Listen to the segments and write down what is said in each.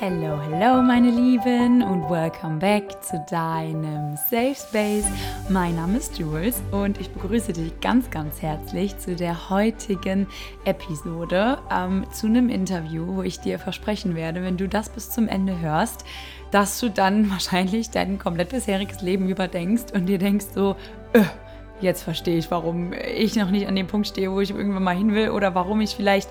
Hello, hello, meine Lieben und welcome back zu deinem Safe Space. Mein Name ist Jules und ich begrüße dich ganz, ganz herzlich zu der heutigen Episode, ähm, zu einem Interview, wo ich dir versprechen werde, wenn du das bis zum Ende hörst, dass du dann wahrscheinlich dein komplett bisheriges Leben überdenkst und dir denkst so, öh, jetzt verstehe ich, warum ich noch nicht an dem Punkt stehe, wo ich irgendwann mal hin will oder warum ich vielleicht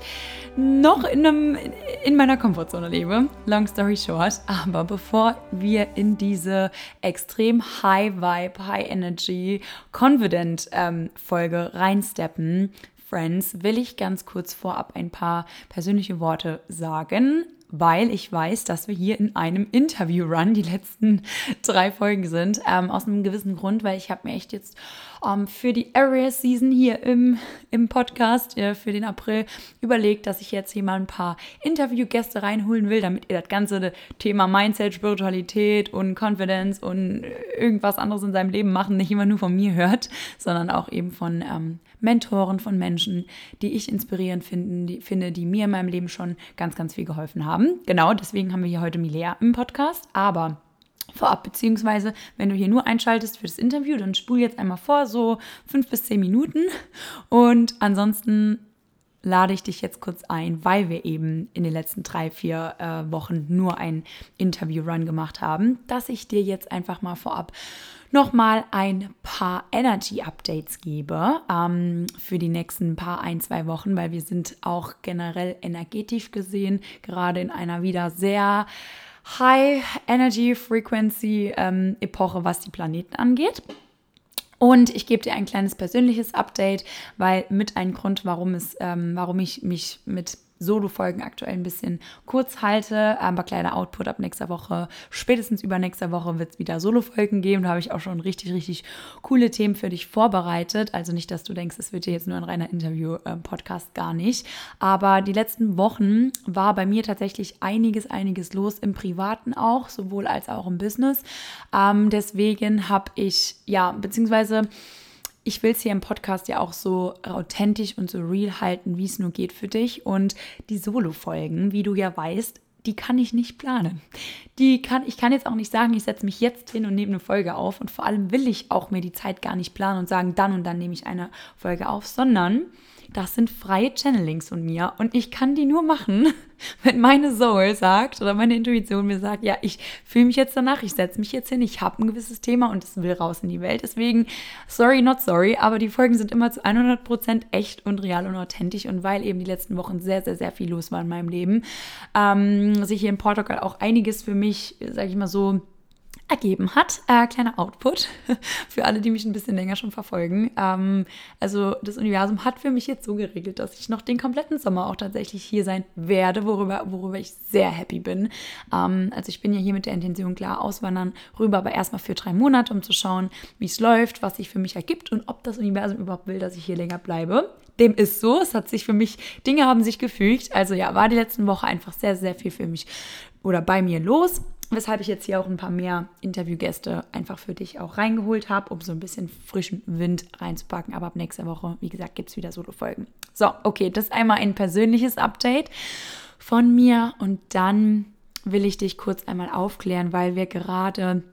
noch in, einem, in meiner Komfortzone lebe. Long story short. Aber bevor wir in diese extrem High Vibe, High Energy, Confident ähm, Folge reinsteppen, Friends, will ich ganz kurz vorab ein paar persönliche Worte sagen weil ich weiß, dass wir hier in einem Interview-Run die letzten drei Folgen sind. Ähm, aus einem gewissen Grund, weil ich habe mir echt jetzt ähm, für die Area Season hier im, im Podcast äh, für den April überlegt, dass ich jetzt hier mal ein paar Interviewgäste reinholen will, damit ihr das ganze Thema Mindset, Spiritualität und Confidence und irgendwas anderes in seinem Leben machen nicht immer nur von mir hört, sondern auch eben von ähm, Mentoren, von Menschen, die ich inspirierend finden, die, finde, die mir in meinem Leben schon ganz, ganz viel geholfen haben. Genau, deswegen haben wir hier heute Milea im Podcast. Aber vorab, beziehungsweise wenn du hier nur einschaltest für das Interview, dann spul jetzt einmal vor, so fünf bis zehn Minuten. Und ansonsten lade ich dich jetzt kurz ein, weil wir eben in den letzten drei, vier äh, Wochen nur ein Interview-Run gemacht haben, dass ich dir jetzt einfach mal vorab nochmal ein paar Energy-Updates gebe ähm, für die nächsten paar ein, zwei Wochen, weil wir sind auch generell energetisch gesehen gerade in einer wieder sehr High Energy Frequency ähm, Epoche, was die Planeten angeht. Und ich gebe dir ein kleines persönliches Update, weil mit einem Grund, warum es, ähm, warum ich mich mit Solo-Folgen aktuell ein bisschen kurz halte, aber kleiner Output ab nächster Woche. Spätestens übernächster Woche wird es wieder Solo-Folgen geben. Da habe ich auch schon richtig, richtig coole Themen für dich vorbereitet. Also nicht, dass du denkst, es wird hier jetzt nur ein reiner Interview-Podcast, gar nicht. Aber die letzten Wochen war bei mir tatsächlich einiges, einiges los im Privaten auch, sowohl als auch im Business. Ähm, deswegen habe ich, ja, beziehungsweise ich will es hier im Podcast ja auch so authentisch und so real halten, wie es nur geht für dich. Und die Solo-Folgen, wie du ja weißt, die kann ich nicht planen. Die kann, ich kann jetzt auch nicht sagen, ich setze mich jetzt hin und nehme eine Folge auf. Und vor allem will ich auch mir die Zeit gar nicht planen und sagen, dann und dann nehme ich eine Folge auf, sondern das sind freie Channelings von mir und ich kann die nur machen, wenn meine Soul sagt oder meine Intuition mir sagt, ja, ich fühle mich jetzt danach, ich setze mich jetzt hin, ich habe ein gewisses Thema und es will raus in die Welt. Deswegen, sorry, not sorry, aber die Folgen sind immer zu 100% echt und real und authentisch und weil eben die letzten Wochen sehr, sehr, sehr viel los war in meinem Leben, ähm, sich hier in Portugal auch einiges für mich, sage ich mal so, ergeben hat. Äh, kleiner Output für alle, die mich ein bisschen länger schon verfolgen. Ähm, also das Universum hat für mich jetzt so geregelt, dass ich noch den kompletten Sommer auch tatsächlich hier sein werde, worüber, worüber ich sehr happy bin. Ähm, also ich bin ja hier mit der Intention klar auswandern rüber, aber erstmal für drei Monate, um zu schauen, wie es läuft, was sich für mich ergibt und ob das Universum überhaupt will, dass ich hier länger bleibe. Dem ist so. Es hat sich für mich, Dinge haben sich gefügt. Also ja, war die letzten Woche einfach sehr, sehr viel für mich oder bei mir los. Weshalb ich jetzt hier auch ein paar mehr Interviewgäste einfach für dich auch reingeholt habe, um so ein bisschen frischen Wind reinzupacken. Aber ab nächster Woche, wie gesagt, gibt es wieder Solo-Folgen. So, okay, das ist einmal ein persönliches Update von mir. Und dann will ich dich kurz einmal aufklären, weil wir gerade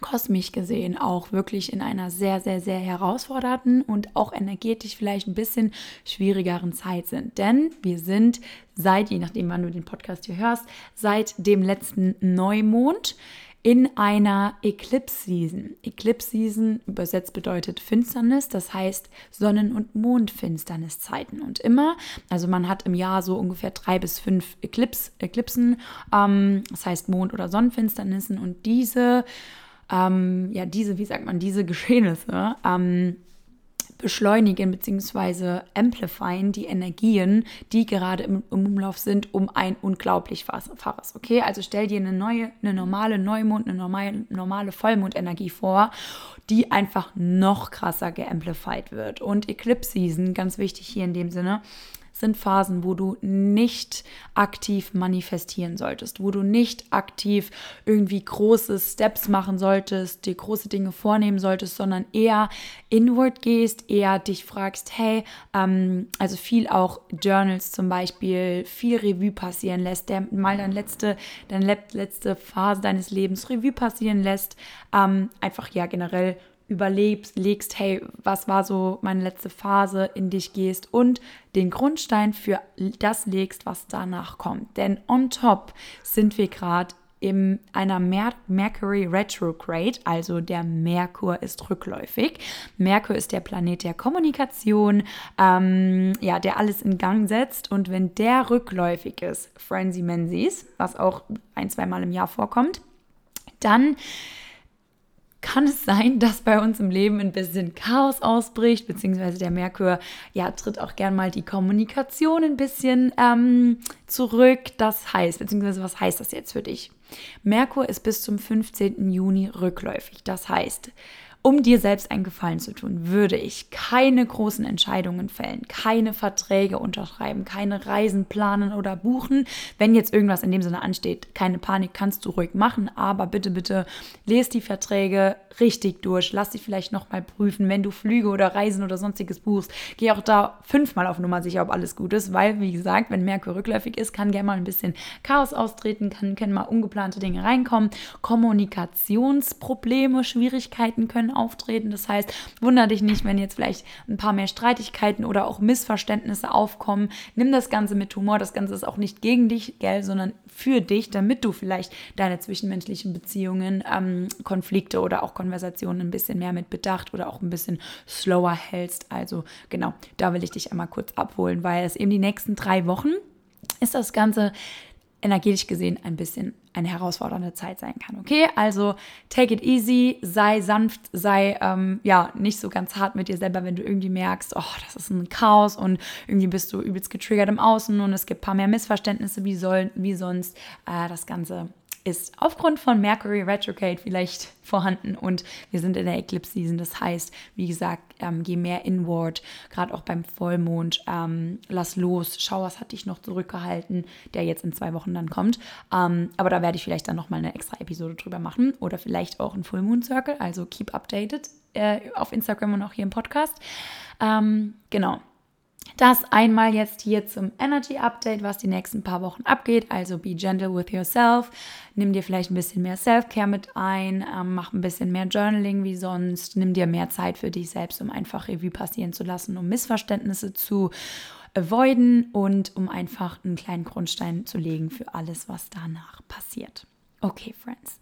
kosmisch gesehen auch wirklich in einer sehr, sehr, sehr herausfordernden und auch energetisch vielleicht ein bisschen schwierigeren Zeit sind. Denn wir sind seit, je nachdem, wann du den Podcast hier hörst, seit dem letzten Neumond in einer Eclipse Season. Eclipse Season übersetzt bedeutet Finsternis, das heißt Sonnen- und Mondfinsterniszeiten. Und immer, also man hat im Jahr so ungefähr drei bis fünf Eclipse, Eclipsen, ähm, das heißt Mond- oder Sonnenfinsternissen. Und diese ähm, ja, diese, wie sagt man, diese Geschehnisse ähm, beschleunigen bzw. amplifieren die Energien, die gerade im, im, Umlauf sind, um ein unglaublich Faches. Okay, also stell dir eine neue, eine normale Neumond, eine normale, normale Vollmondenergie vor, die einfach noch krasser geamplified wird. Und Eclipse Season, ganz wichtig hier in dem Sinne, sind Phasen, wo du nicht aktiv manifestieren solltest, wo du nicht aktiv irgendwie große Steps machen solltest, dir große Dinge vornehmen solltest, sondern eher inward gehst, eher dich fragst, hey, ähm, also viel auch Journals zum Beispiel, viel Revue passieren lässt, der mal deine letzte, deine letzte Phase deines Lebens Revue passieren lässt, ähm, einfach ja generell überlebst, legst, hey, was war so meine letzte Phase, in dich gehst und den Grundstein für das legst, was danach kommt. Denn on top sind wir gerade in einer Mer Mercury Retrograde, also der Merkur ist rückläufig. Merkur ist der Planet der Kommunikation, ähm, ja, der alles in Gang setzt. Und wenn der rückläufig ist, Frenzy Menzies, was auch ein, zweimal im Jahr vorkommt, dann kann es sein, dass bei uns im Leben ein bisschen Chaos ausbricht, beziehungsweise der Merkur, ja, tritt auch gern mal die Kommunikation ein bisschen ähm, zurück. Das heißt, beziehungsweise was heißt das jetzt für dich? Merkur ist bis zum 15. Juni rückläufig. Das heißt, um dir selbst einen Gefallen zu tun, würde ich keine großen Entscheidungen fällen, keine Verträge unterschreiben, keine Reisen planen oder buchen. Wenn jetzt irgendwas in dem Sinne ansteht, keine Panik, kannst du ruhig machen, aber bitte, bitte lest die Verträge richtig durch. Lass dich vielleicht nochmal prüfen, wenn du Flüge oder Reisen oder sonstiges buchst. Geh auch da fünfmal auf Nummer sicher, ob alles gut ist, weil, wie gesagt, wenn Merkur rückläufig ist, kann gerne mal ein bisschen Chaos austreten, kann, können mal ungeplante Dinge reinkommen. Kommunikationsprobleme, Schwierigkeiten können auftreten. Das heißt, wunder dich nicht, wenn jetzt vielleicht ein paar mehr Streitigkeiten oder auch Missverständnisse aufkommen. Nimm das Ganze mit Humor. Das Ganze ist auch nicht gegen dich, gell, sondern für dich, damit du vielleicht deine zwischenmenschlichen Beziehungen, ähm, Konflikte oder auch Konversationen ein bisschen mehr mit Bedacht oder auch ein bisschen slower hältst. Also genau, da will ich dich einmal kurz abholen, weil es eben die nächsten drei Wochen ist das Ganze energetisch gesehen ein bisschen eine herausfordernde Zeit sein kann. Okay, also take it easy, sei sanft, sei ähm, ja nicht so ganz hart mit dir selber, wenn du irgendwie merkst, oh, das ist ein Chaos und irgendwie bist du übelst getriggert im Außen und es gibt ein paar mehr Missverständnisse wie, soll, wie sonst. Äh, das Ganze ist aufgrund von Mercury Retrograde vielleicht vorhanden und wir sind in der Eclipse Season. Das heißt, wie gesagt, ähm, geh mehr inward, gerade auch beim Vollmond. Ähm, lass los, schau, was hat dich noch zurückgehalten, der jetzt in zwei Wochen dann kommt. Ähm, aber da werde ich vielleicht dann nochmal eine extra Episode drüber machen oder vielleicht auch ein Full Moon Circle. Also keep updated äh, auf Instagram und auch hier im Podcast. Ähm, genau. Das einmal jetzt hier zum Energy Update, was die nächsten paar Wochen abgeht. Also be gentle with yourself. Nimm dir vielleicht ein bisschen mehr Self-Care mit ein. Ähm, mach ein bisschen mehr Journaling wie sonst. Nimm dir mehr Zeit für dich selbst, um einfach Revue passieren zu lassen, um Missverständnisse zu avoiden und um einfach einen kleinen Grundstein zu legen für alles, was danach passiert. Okay, Friends.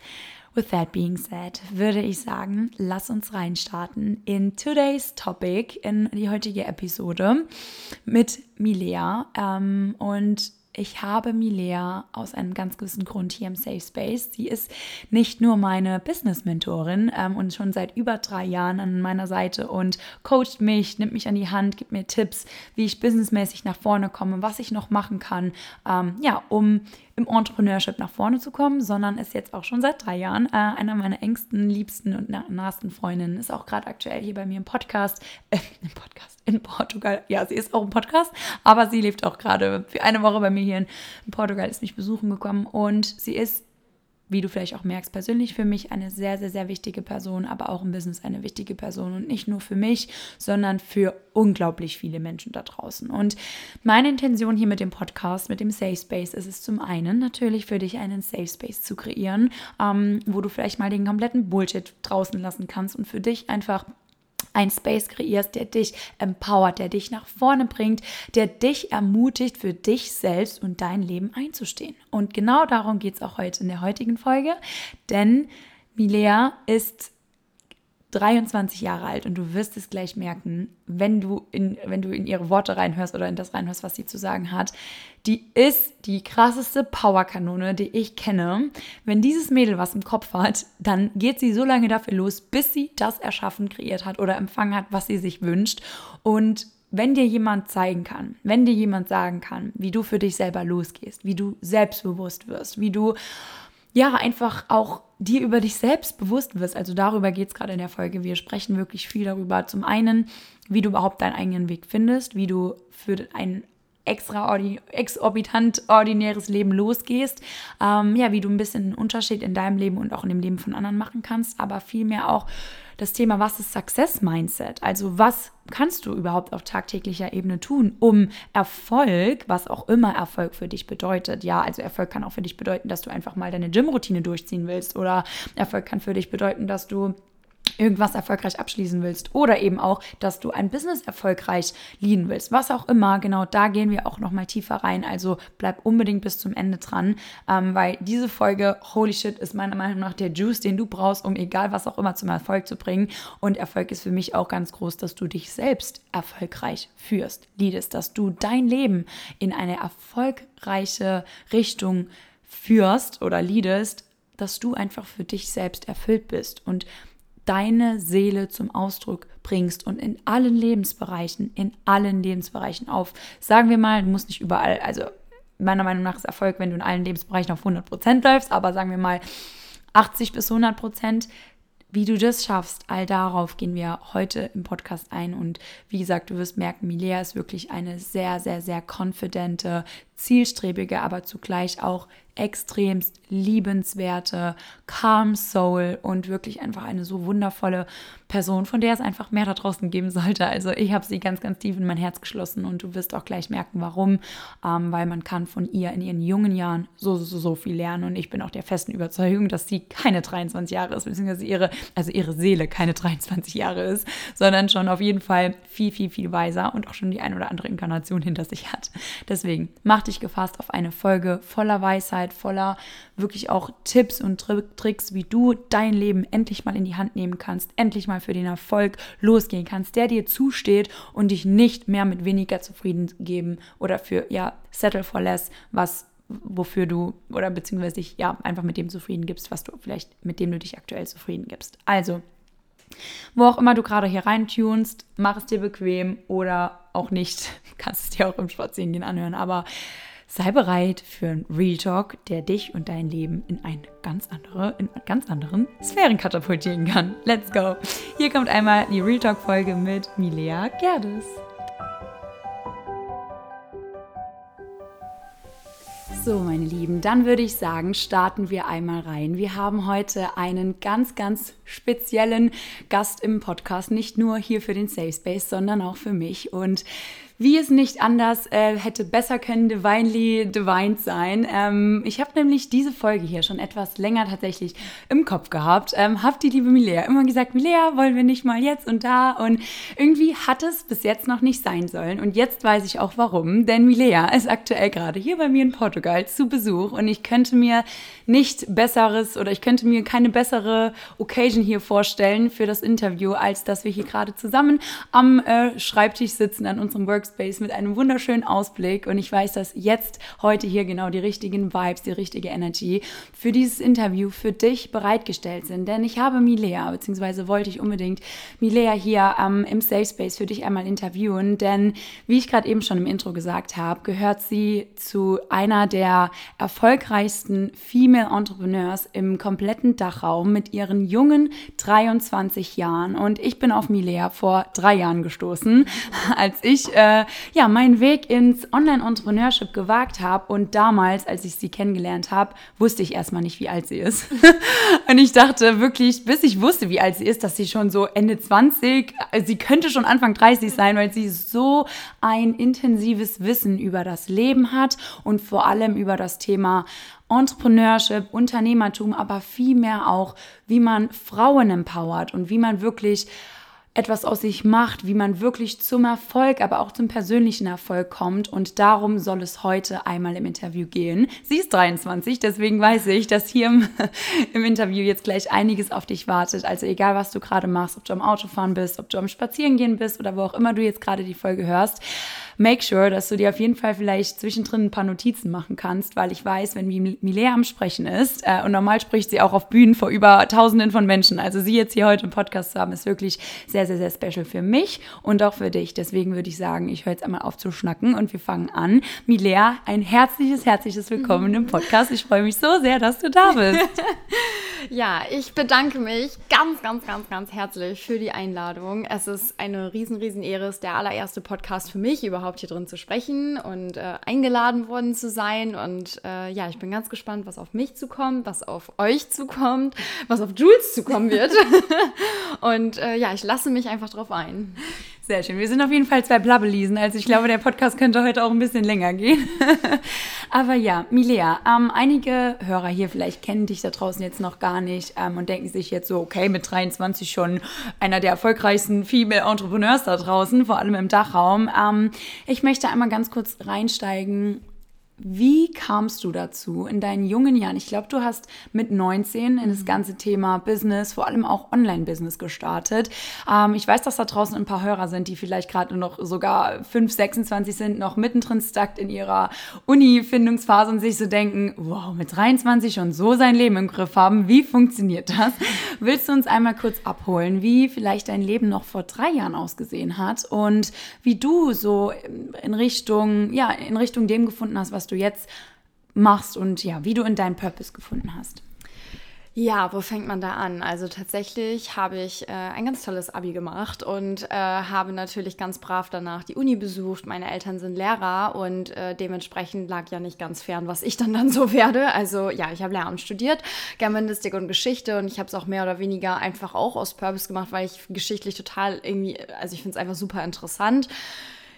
With that being said, würde ich sagen, lass uns reinstarten in today's Topic, in die heutige Episode mit Milea. Ähm, und ich habe Milea aus einem ganz gewissen Grund hier im Safe Space. Sie ist nicht nur meine Business-Mentorin ähm, und schon seit über drei Jahren an meiner Seite und coacht mich, nimmt mich an die Hand, gibt mir Tipps, wie ich businessmäßig nach vorne komme, was ich noch machen kann, ähm, ja, um im Entrepreneurship nach vorne zu kommen, sondern ist jetzt auch schon seit drei Jahren äh, einer meiner engsten, liebsten und nahesten Freundinnen. Ist auch gerade aktuell hier bei mir im Podcast, äh, im Podcast in Portugal. Ja, sie ist auch im Podcast, aber sie lebt auch gerade für eine Woche bei mir hier in Portugal, ist mich besuchen gekommen und sie ist wie du vielleicht auch merkst, persönlich für mich eine sehr, sehr, sehr wichtige Person, aber auch im Business eine wichtige Person und nicht nur für mich, sondern für unglaublich viele Menschen da draußen. Und meine Intention hier mit dem Podcast, mit dem Safe Space, ist es zum einen natürlich für dich einen Safe Space zu kreieren, ähm, wo du vielleicht mal den kompletten Bullshit draußen lassen kannst und für dich einfach ein Space kreierst, der dich empowert, der dich nach vorne bringt, der dich ermutigt, für dich selbst und dein Leben einzustehen. Und genau darum geht es auch heute in der heutigen Folge, denn Milea ist 23 Jahre alt und du wirst es gleich merken, wenn du in, wenn du in ihre Worte reinhörst oder in das reinhörst, was sie zu sagen hat. Die ist die krasseste Powerkanone, die ich kenne. Wenn dieses Mädel was im Kopf hat, dann geht sie so lange dafür los, bis sie das erschaffen, kreiert hat oder empfangen hat, was sie sich wünscht. Und wenn dir jemand zeigen kann, wenn dir jemand sagen kann, wie du für dich selber losgehst, wie du selbstbewusst wirst, wie du ja, einfach auch dir über dich selbst bewusst wirst. Also darüber geht es gerade in der Folge. Wir sprechen wirklich viel darüber. Zum einen, wie du überhaupt deinen eigenen Weg findest, wie du für ein exorbitant ordinäres Leben losgehst. Ähm, ja, wie du ein bisschen einen Unterschied in deinem Leben und auch in dem Leben von anderen machen kannst, aber vielmehr auch das Thema, was ist Success Mindset? Also was kannst du überhaupt auf tagtäglicher Ebene tun, um Erfolg, was auch immer Erfolg für dich bedeutet. Ja, also Erfolg kann auch für dich bedeuten, dass du einfach mal deine Gymroutine durchziehen willst oder Erfolg kann für dich bedeuten, dass du irgendwas erfolgreich abschließen willst oder eben auch, dass du ein Business erfolgreich leaden willst, was auch immer, genau da gehen wir auch nochmal tiefer rein, also bleib unbedingt bis zum Ende dran, ähm, weil diese Folge, holy shit, ist meiner Meinung nach der Juice, den du brauchst, um egal was auch immer zum Erfolg zu bringen. Und Erfolg ist für mich auch ganz groß, dass du dich selbst erfolgreich führst, leadest, dass du dein Leben in eine erfolgreiche Richtung führst oder leadest, dass du einfach für dich selbst erfüllt bist. Und deine Seele zum Ausdruck bringst und in allen Lebensbereichen, in allen Lebensbereichen auf, sagen wir mal, du musst nicht überall, also meiner Meinung nach ist Erfolg, wenn du in allen Lebensbereichen auf 100 Prozent läufst, aber sagen wir mal 80 bis 100 Prozent, wie du das schaffst, all darauf gehen wir heute im Podcast ein. Und wie gesagt, du wirst merken, Milea ist wirklich eine sehr, sehr, sehr konfidente, zielstrebige, aber zugleich auch extremst liebenswerte, calm Soul und wirklich einfach eine so wundervolle Person, von der es einfach mehr da draußen geben sollte. Also ich habe sie ganz, ganz tief in mein Herz geschlossen und du wirst auch gleich merken, warum, ähm, weil man kann von ihr in ihren jungen Jahren so, so, so viel lernen und ich bin auch der festen Überzeugung, dass sie keine 23 Jahre ist, beziehungsweise ihre, also ihre Seele keine 23 Jahre ist, sondern schon auf jeden Fall viel, viel, viel weiser und auch schon die ein oder andere Inkarnation hinter sich hat. Deswegen mach dich gefasst auf eine Folge voller Weisheit, voller wirklich auch Tipps und Tricks, wie du dein Leben endlich mal in die Hand nehmen kannst, endlich mal für den Erfolg losgehen kannst, der dir zusteht und dich nicht mehr mit weniger zufrieden geben oder für, ja, settle for less, was wofür du oder beziehungsweise dich ja einfach mit dem zufrieden gibst, was du vielleicht mit dem du dich aktuell zufrieden gibst. Also, wo auch immer du gerade hier reintunst, mach es dir bequem oder auch nicht. Kannst es dir auch im Spazierengehen anhören, aber Sei bereit für einen Real Talk, der dich und dein Leben in eine ganz andere, in ganz anderen Sphären katapultieren kann. Let's go! Hier kommt einmal die Real Talk Folge mit Milea Gerdes. So, meine Lieben, dann würde ich sagen, starten wir einmal rein. Wir haben heute einen ganz, ganz speziellen Gast im Podcast, nicht nur hier für den Safe Space, sondern auch für mich. Und wie es nicht anders äh, hätte besser können Divinely Divine sein. Ähm, ich habe nämlich diese Folge hier schon etwas länger tatsächlich im Kopf gehabt. Ähm, hab die liebe Milea immer gesagt, Milea, wollen wir nicht mal jetzt und da? Und irgendwie hat es bis jetzt noch nicht sein sollen. Und jetzt weiß ich auch warum. Denn Milea ist aktuell gerade hier bei mir in Portugal zu Besuch und ich könnte mir nicht besseres oder ich könnte mir keine bessere Occasion hier vorstellen für das Interview, als dass wir hier gerade zusammen am äh, Schreibtisch sitzen an unserem Work Workspace mit einem wunderschönen Ausblick. Und ich weiß, dass jetzt heute hier genau die richtigen Vibes, die richtige Energy für dieses Interview für dich bereitgestellt sind. Denn ich habe Milea, beziehungsweise wollte ich unbedingt Milea hier ähm, im Safe Space für dich einmal interviewen, denn wie ich gerade eben schon im Intro gesagt habe, gehört sie zu einer der erfolgreichsten Female Entrepreneurs im kompletten Dachraum mit ihren jungen 23 Jahren. Und ich bin auf Milea vor drei Jahren gestoßen, als ich äh, äh, ja, meinen Weg ins Online-Entrepreneurship gewagt habe. Und damals, als ich sie kennengelernt habe, wusste ich erstmal nicht, wie alt sie ist. und ich dachte wirklich, bis ich wusste, wie alt sie ist, dass sie schon so Ende 20, also sie könnte schon Anfang 30 sein, weil sie so ein intensives Wissen über das Leben hat und vor allem über das Thema Entrepreneurship, Unternehmertum, aber vielmehr auch, wie man Frauen empowert und wie man wirklich etwas aus sich macht, wie man wirklich zum Erfolg, aber auch zum persönlichen Erfolg kommt. Und darum soll es heute einmal im Interview gehen. Sie ist 23, deswegen weiß ich, dass hier im, im Interview jetzt gleich einiges auf dich wartet. Also egal, was du gerade machst, ob du am Autofahren bist, ob du am Spazierengehen bist oder wo auch immer du jetzt gerade die Folge hörst make sure, dass du dir auf jeden Fall vielleicht zwischendrin ein paar Notizen machen kannst, weil ich weiß, wenn Milea am Sprechen ist, äh, und normal spricht sie auch auf Bühnen vor über Tausenden von Menschen, also sie jetzt hier heute im Podcast zu haben, ist wirklich sehr, sehr, sehr, special für mich und auch für dich. Deswegen würde ich sagen, ich höre jetzt einmal auf zu schnacken und wir fangen an. Milea, ein herzliches, herzliches Willkommen im Podcast. Ich freue mich so sehr, dass du da bist. Ja, ich bedanke mich ganz, ganz, ganz, ganz herzlich für die Einladung. Es ist eine riesen, riesen Ehre, es ist der allererste Podcast für mich, überhaupt hier drin zu sprechen und äh, eingeladen worden zu sein. Und äh, ja, ich bin ganz gespannt, was auf mich zukommt, was auf euch zukommt, was auf Jules zukommen wird. und äh, ja, ich lasse mich einfach drauf ein. Sehr schön. Wir sind auf jeden Fall zwei Blabbeliesen. Also ich glaube, der Podcast könnte heute auch ein bisschen länger gehen. Aber ja, Milea, ähm, einige Hörer hier vielleicht kennen dich da draußen jetzt noch gar nicht ähm, und denken sich jetzt so, okay, mit 23 schon einer der erfolgreichsten Female Entrepreneurs da draußen, vor allem im Dachraum. Ähm, ich möchte einmal ganz kurz reinsteigen wie kamst du dazu in deinen jungen Jahren? Ich glaube, du hast mit 19 in das mhm. ganze Thema Business, vor allem auch Online-Business gestartet. Ähm, ich weiß, dass da draußen ein paar Hörer sind, die vielleicht gerade noch sogar 5, 26 sind, noch mittendrin stackt in ihrer Uni-Findungsphase und sich so denken, wow, mit 23 schon so sein Leben im Griff haben. Wie funktioniert das? Willst du uns einmal kurz abholen, wie vielleicht dein Leben noch vor drei Jahren ausgesehen hat und wie du so in Richtung, ja, in Richtung dem gefunden hast, was was du jetzt machst und ja, wie du in deinen Purpose gefunden hast. Ja, wo fängt man da an? Also tatsächlich habe ich äh, ein ganz tolles Abi gemacht und äh, habe natürlich ganz brav danach die Uni besucht. Meine Eltern sind Lehrer und äh, dementsprechend lag ja nicht ganz fern, was ich dann dann so werde. Also ja, ich habe Lehramt studiert, Germanistik und Geschichte und ich habe es auch mehr oder weniger einfach auch aus Purpose gemacht, weil ich geschichtlich total irgendwie, also ich finde es einfach super interessant.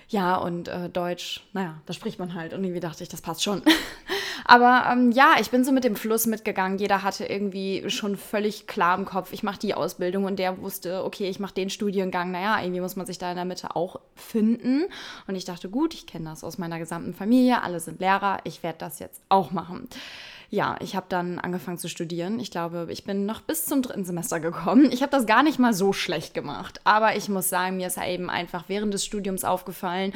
Ja, und äh, Deutsch, naja, da spricht man halt. Und irgendwie dachte ich, das passt schon. Aber ähm, ja, ich bin so mit dem Fluss mitgegangen. Jeder hatte irgendwie schon völlig klar im Kopf, ich mache die Ausbildung und der wusste, okay, ich mache den Studiengang. Naja, irgendwie muss man sich da in der Mitte auch finden. Und ich dachte, gut, ich kenne das aus meiner gesamten Familie, alle sind Lehrer, ich werde das jetzt auch machen ja, ich habe dann angefangen zu studieren. Ich glaube, ich bin noch bis zum dritten Semester gekommen. Ich habe das gar nicht mal so schlecht gemacht. Aber ich muss sagen, mir ist eben einfach während des Studiums aufgefallen,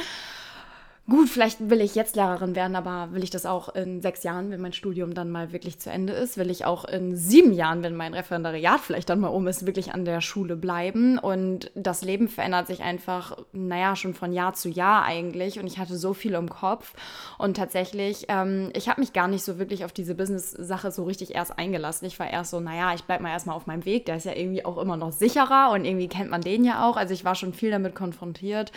gut, vielleicht will ich jetzt Lehrerin werden, aber will ich das auch in sechs Jahren, wenn mein Studium dann mal wirklich zu Ende ist? Will ich auch in sieben Jahren, wenn mein Referendariat vielleicht dann mal um ist, wirklich an der Schule bleiben? Und das Leben verändert sich einfach, naja, schon von Jahr zu Jahr eigentlich. Und ich hatte so viel im Kopf. Und tatsächlich, ähm, ich habe mich gar nicht so wirklich auf diese Business-Sache so richtig erst eingelassen. Ich war erst so, naja, ich bleibe mal erstmal auf meinem Weg. Der ist ja irgendwie auch immer noch sicherer und irgendwie kennt man den ja auch. Also ich war schon viel damit konfrontiert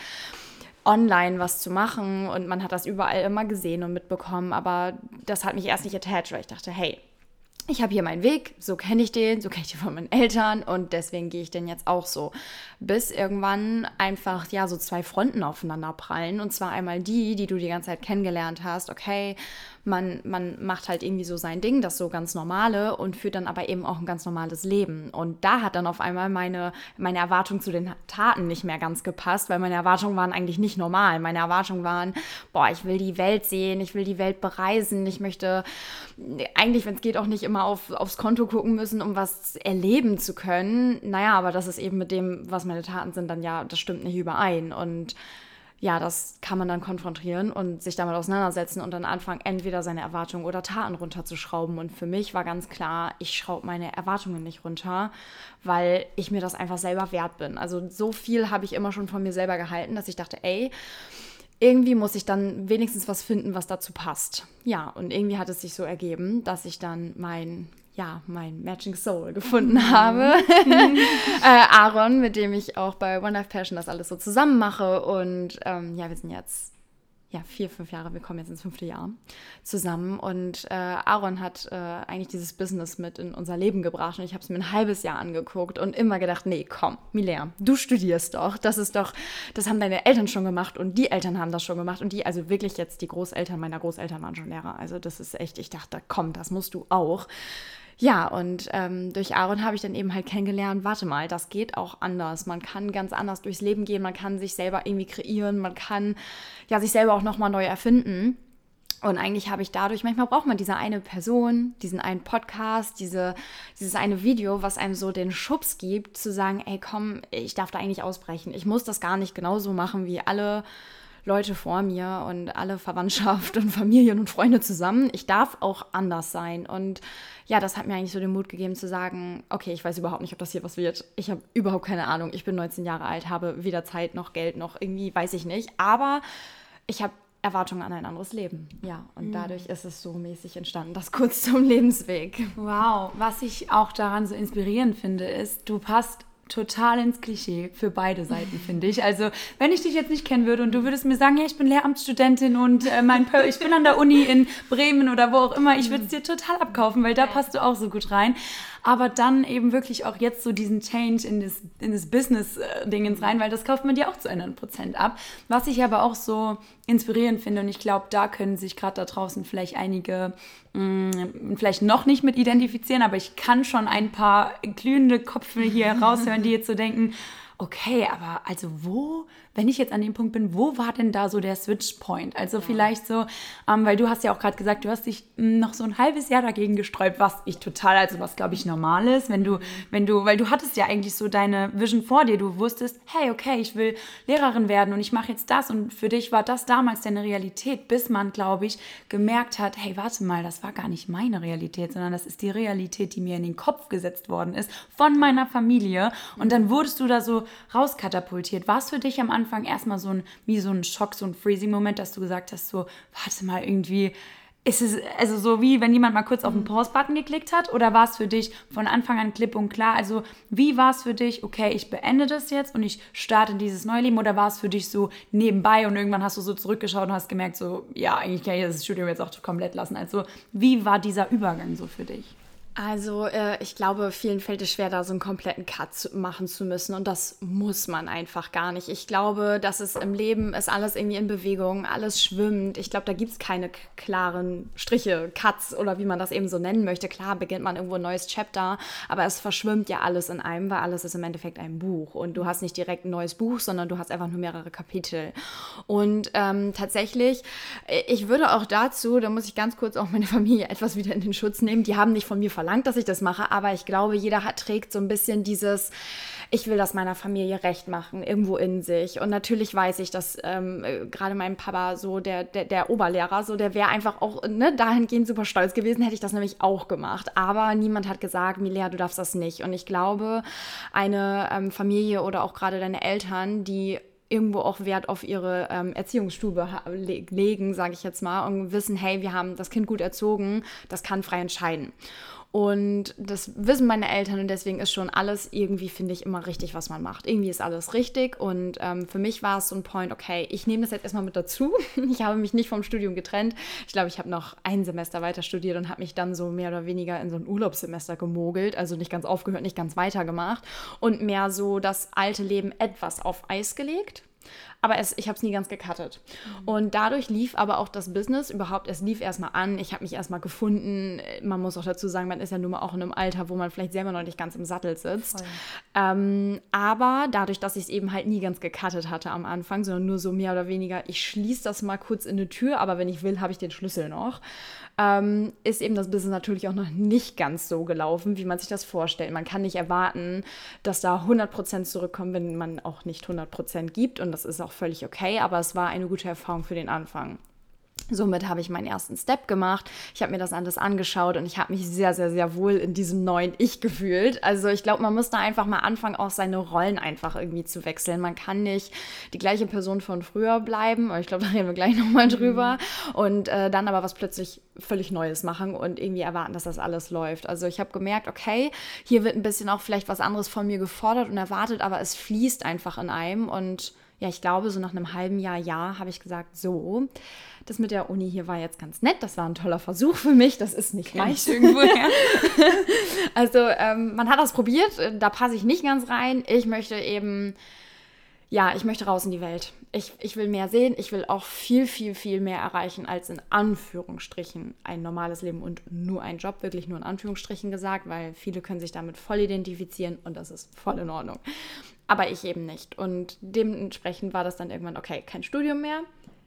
online was zu machen und man hat das überall immer gesehen und mitbekommen, aber das hat mich erst nicht attached, weil ich dachte, hey, ich habe hier meinen Weg, so kenne ich den, so kenne ich den von meinen Eltern und deswegen gehe ich den jetzt auch so. Bis irgendwann einfach, ja, so zwei Fronten aufeinander prallen und zwar einmal die, die du die ganze Zeit kennengelernt hast, okay, man, man macht halt irgendwie so sein Ding, das so ganz normale und führt dann aber eben auch ein ganz normales Leben. Und da hat dann auf einmal meine, meine Erwartung zu den Taten nicht mehr ganz gepasst, weil meine Erwartungen waren eigentlich nicht normal. Meine Erwartungen waren, boah, ich will die Welt sehen, ich will die Welt bereisen, ich möchte eigentlich, wenn es geht, auch nicht immer auf, aufs Konto gucken müssen, um was erleben zu können. Naja, aber das ist eben mit dem, was meine Taten sind, dann ja, das stimmt nicht überein. Und ja, das kann man dann konfrontieren und sich damit auseinandersetzen und dann anfangen, entweder seine Erwartungen oder Taten runterzuschrauben. Und für mich war ganz klar, ich schraube meine Erwartungen nicht runter, weil ich mir das einfach selber wert bin. Also so viel habe ich immer schon von mir selber gehalten, dass ich dachte, ey, irgendwie muss ich dann wenigstens was finden, was dazu passt. Ja, und irgendwie hat es sich so ergeben, dass ich dann mein ja, mein Matching Soul gefunden mhm. habe. äh, Aaron, mit dem ich auch bei One Life Passion das alles so zusammen mache. Und ähm, ja, wir sind jetzt ja, vier, fünf Jahre, wir kommen jetzt ins fünfte Jahr zusammen. Und äh, Aaron hat äh, eigentlich dieses Business mit in unser Leben gebracht. Und ich habe es mir ein halbes Jahr angeguckt und immer gedacht, nee, komm, Milea, du studierst doch. Das ist doch, das haben deine Eltern schon gemacht und die Eltern haben das schon gemacht. Und die, also wirklich jetzt die Großeltern meiner Großeltern waren schon Lehrer. Also das ist echt, ich dachte, komm, das musst du auch. Ja, und ähm, durch Aaron habe ich dann eben halt kennengelernt, warte mal, das geht auch anders. Man kann ganz anders durchs Leben gehen, man kann sich selber irgendwie kreieren, man kann ja sich selber auch nochmal neu erfinden. Und eigentlich habe ich dadurch, manchmal braucht man diese eine Person, diesen einen Podcast, diese, dieses eine Video, was einem so den Schubs gibt, zu sagen, ey komm, ich darf da eigentlich ausbrechen. Ich muss das gar nicht genauso machen wie alle Leute vor mir und alle Verwandtschaft und Familien und Freunde zusammen. Ich darf auch anders sein. Und ja, das hat mir eigentlich so den Mut gegeben zu sagen, okay, ich weiß überhaupt nicht, ob das hier was wird. Ich habe überhaupt keine Ahnung. Ich bin 19 Jahre alt, habe weder Zeit noch Geld noch irgendwie, weiß ich nicht. Aber ich habe Erwartungen an ein anderes Leben. Ja, und mhm. dadurch ist es so mäßig entstanden, das kurz zum Lebensweg. Wow, was ich auch daran so inspirierend finde, ist, du passt total ins Klischee für beide Seiten, finde ich. Also, wenn ich dich jetzt nicht kennen würde und du würdest mir sagen, ja, ich bin Lehramtsstudentin und äh, mein ich bin an der Uni in Bremen oder wo auch immer, ich würde es dir total abkaufen, weil da passt du auch so gut rein aber dann eben wirklich auch jetzt so diesen Change in das, in das Business-Dingens rein, weil das kauft man dir auch zu 100 Prozent ab. Was ich aber auch so inspirierend finde und ich glaube, da können sich gerade da draußen vielleicht einige mh, mm, vielleicht noch nicht mit identifizieren, aber ich kann schon ein paar glühende Köpfe hier raushören, die jetzt so denken, okay, aber also wo wenn ich jetzt an dem Punkt bin, wo war denn da so der Switch-Point? Also ja. vielleicht so, ähm, weil du hast ja auch gerade gesagt, du hast dich hm, noch so ein halbes Jahr dagegen gesträubt, was ich total, also was glaube ich normal ist, wenn du, mhm. wenn du, weil du hattest ja eigentlich so deine Vision vor dir, du wusstest, hey, okay, ich will Lehrerin werden und ich mache jetzt das und für dich war das damals deine Realität, bis man, glaube ich, gemerkt hat, hey, warte mal, das war gar nicht meine Realität, sondern das ist die Realität, die mir in den Kopf gesetzt worden ist von meiner Familie und dann wurdest du da so rauskatapultiert. War es für dich am Anfang erstmal so ein, wie so ein Schock, so ein Freezing-Moment, dass du gesagt hast, so, warte mal, irgendwie, ist es also so wie wenn jemand mal kurz auf den mhm. Pause-Button geklickt hat oder war es für dich von Anfang an klipp und klar? Also wie war es für dich, okay, ich beende das jetzt und ich starte dieses neue Leben oder war es für dich so nebenbei und irgendwann hast du so zurückgeschaut und hast gemerkt, so ja, eigentlich kann ich das Studium jetzt auch komplett lassen. Also wie war dieser Übergang so für dich? Also äh, ich glaube, vielen fällt es schwer, da so einen kompletten Cut zu machen zu müssen und das muss man einfach gar nicht. Ich glaube, dass es im Leben ist alles irgendwie in Bewegung, alles schwimmt. Ich glaube, da gibt es keine klaren Striche, Cuts oder wie man das eben so nennen möchte. Klar beginnt man irgendwo ein neues Chapter, aber es verschwimmt ja alles in einem, weil alles ist im Endeffekt ein Buch und du hast nicht direkt ein neues Buch, sondern du hast einfach nur mehrere Kapitel. Und ähm, tatsächlich, äh, ich würde auch dazu, da muss ich ganz kurz auch meine Familie etwas wieder in den Schutz nehmen, die haben nicht von mir verlangt, verlangt, dass ich das mache, aber ich glaube, jeder hat, trägt so ein bisschen dieses, ich will das meiner Familie recht machen, irgendwo in sich. Und natürlich weiß ich, dass ähm, äh, gerade mein Papa, so der, der, der Oberlehrer, so der wäre einfach auch ne, dahingehend super stolz gewesen, hätte ich das nämlich auch gemacht. Aber niemand hat gesagt, Milea, du darfst das nicht. Und ich glaube, eine ähm, Familie oder auch gerade deine Eltern, die irgendwo auch Wert auf ihre ähm, Erziehungsstube legen, sage ich jetzt mal, und wissen, hey, wir haben das Kind gut erzogen, das kann frei entscheiden. Und das wissen meine Eltern und deswegen ist schon alles irgendwie, finde ich, immer richtig, was man macht. Irgendwie ist alles richtig und ähm, für mich war es so ein Point, okay, ich nehme das jetzt erstmal mit dazu. Ich habe mich nicht vom Studium getrennt. Ich glaube, ich habe noch ein Semester weiter studiert und habe mich dann so mehr oder weniger in so ein Urlaubssemester gemogelt. Also nicht ganz aufgehört, nicht ganz weitergemacht und mehr so das alte Leben etwas auf Eis gelegt aber es, ich habe es nie ganz gecuttet. Mhm. Und dadurch lief aber auch das Business überhaupt, es lief erstmal an, ich habe mich erstmal gefunden. Man muss auch dazu sagen, man ist ja nun mal auch in einem Alter, wo man vielleicht selber noch nicht ganz im Sattel sitzt. Ähm, aber dadurch, dass ich es eben halt nie ganz gecuttet hatte am Anfang, sondern nur so mehr oder weniger, ich schließe das mal kurz in eine Tür, aber wenn ich will, habe ich den Schlüssel noch ähm, ist eben das Business natürlich auch noch nicht ganz so gelaufen, wie man sich das vorstellt. Man kann nicht erwarten, dass da 100% zurückkommen, wenn man auch nicht 100% gibt und das ist auch völlig okay, aber es war eine gute Erfahrung für den Anfang. Somit habe ich meinen ersten Step gemacht. Ich habe mir das alles angeschaut und ich habe mich sehr, sehr, sehr wohl in diesem neuen Ich gefühlt. Also ich glaube, man muss da einfach mal anfangen, auch seine Rollen einfach irgendwie zu wechseln. Man kann nicht die gleiche Person von früher bleiben. Ich glaube, da reden wir gleich nochmal drüber. Mhm. Und äh, dann aber was plötzlich völlig Neues machen und irgendwie erwarten, dass das alles läuft. Also ich habe gemerkt, okay, hier wird ein bisschen auch vielleicht was anderes von mir gefordert und erwartet, aber es fließt einfach in einem und ja, ich glaube, so nach einem halben Jahr, Jahr habe ich gesagt, so, das mit der Uni hier war jetzt ganz nett, das war ein toller Versuch für mich, das ist nicht meins irgendwo her. also ähm, man hat das probiert, da passe ich nicht ganz rein. Ich möchte eben, ja, ich möchte raus in die Welt. Ich, ich will mehr sehen, ich will auch viel, viel, viel mehr erreichen als in Anführungsstrichen ein normales Leben und nur ein Job, wirklich nur in Anführungsstrichen gesagt, weil viele können sich damit voll identifizieren und das ist voll in Ordnung aber ich eben nicht. Und dementsprechend war das dann irgendwann, okay, kein Studium mehr.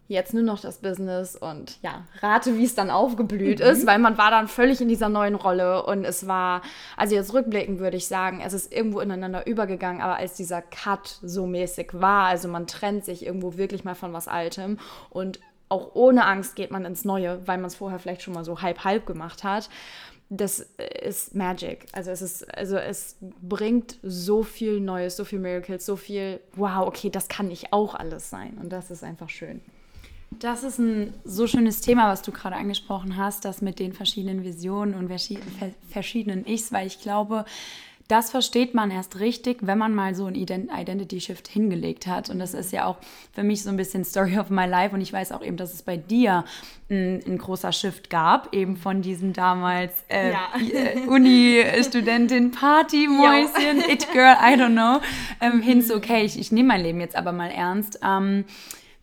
jetzt nur noch das Business und ja, rate, wie es dann aufgeblüht mhm. ist, weil man war dann völlig in dieser neuen Rolle und es war, also jetzt rückblickend würde ich sagen, es ist irgendwo ineinander übergegangen, aber als dieser Cut so mäßig war, also man trennt sich irgendwo wirklich mal von was Altem und auch ohne Angst geht man ins Neue, weil man es vorher vielleicht schon mal so halb-halb gemacht hat. Das ist Magic. Also es ist, also es bringt so viel Neues, so viel Miracles, so viel, wow, okay, das kann nicht auch alles sein. Und das ist einfach schön. Das ist ein so schönes Thema, was du gerade angesprochen hast, das mit den verschiedenen Visionen und verschiedenen Ichs, weil ich glaube, das versteht man erst richtig, wenn man mal so einen Identity Shift hingelegt hat. Und das ist ja auch für mich so ein bisschen Story of my life. Und ich weiß auch eben, dass es bei dir ein, ein großer Shift gab, eben von diesem damals äh, ja. Äh, Uni-Studentin, Party-Mäuschen, It-Girl, I don't know, ähm, hin zu, okay, ich, ich nehme mein Leben jetzt aber mal ernst. Ähm,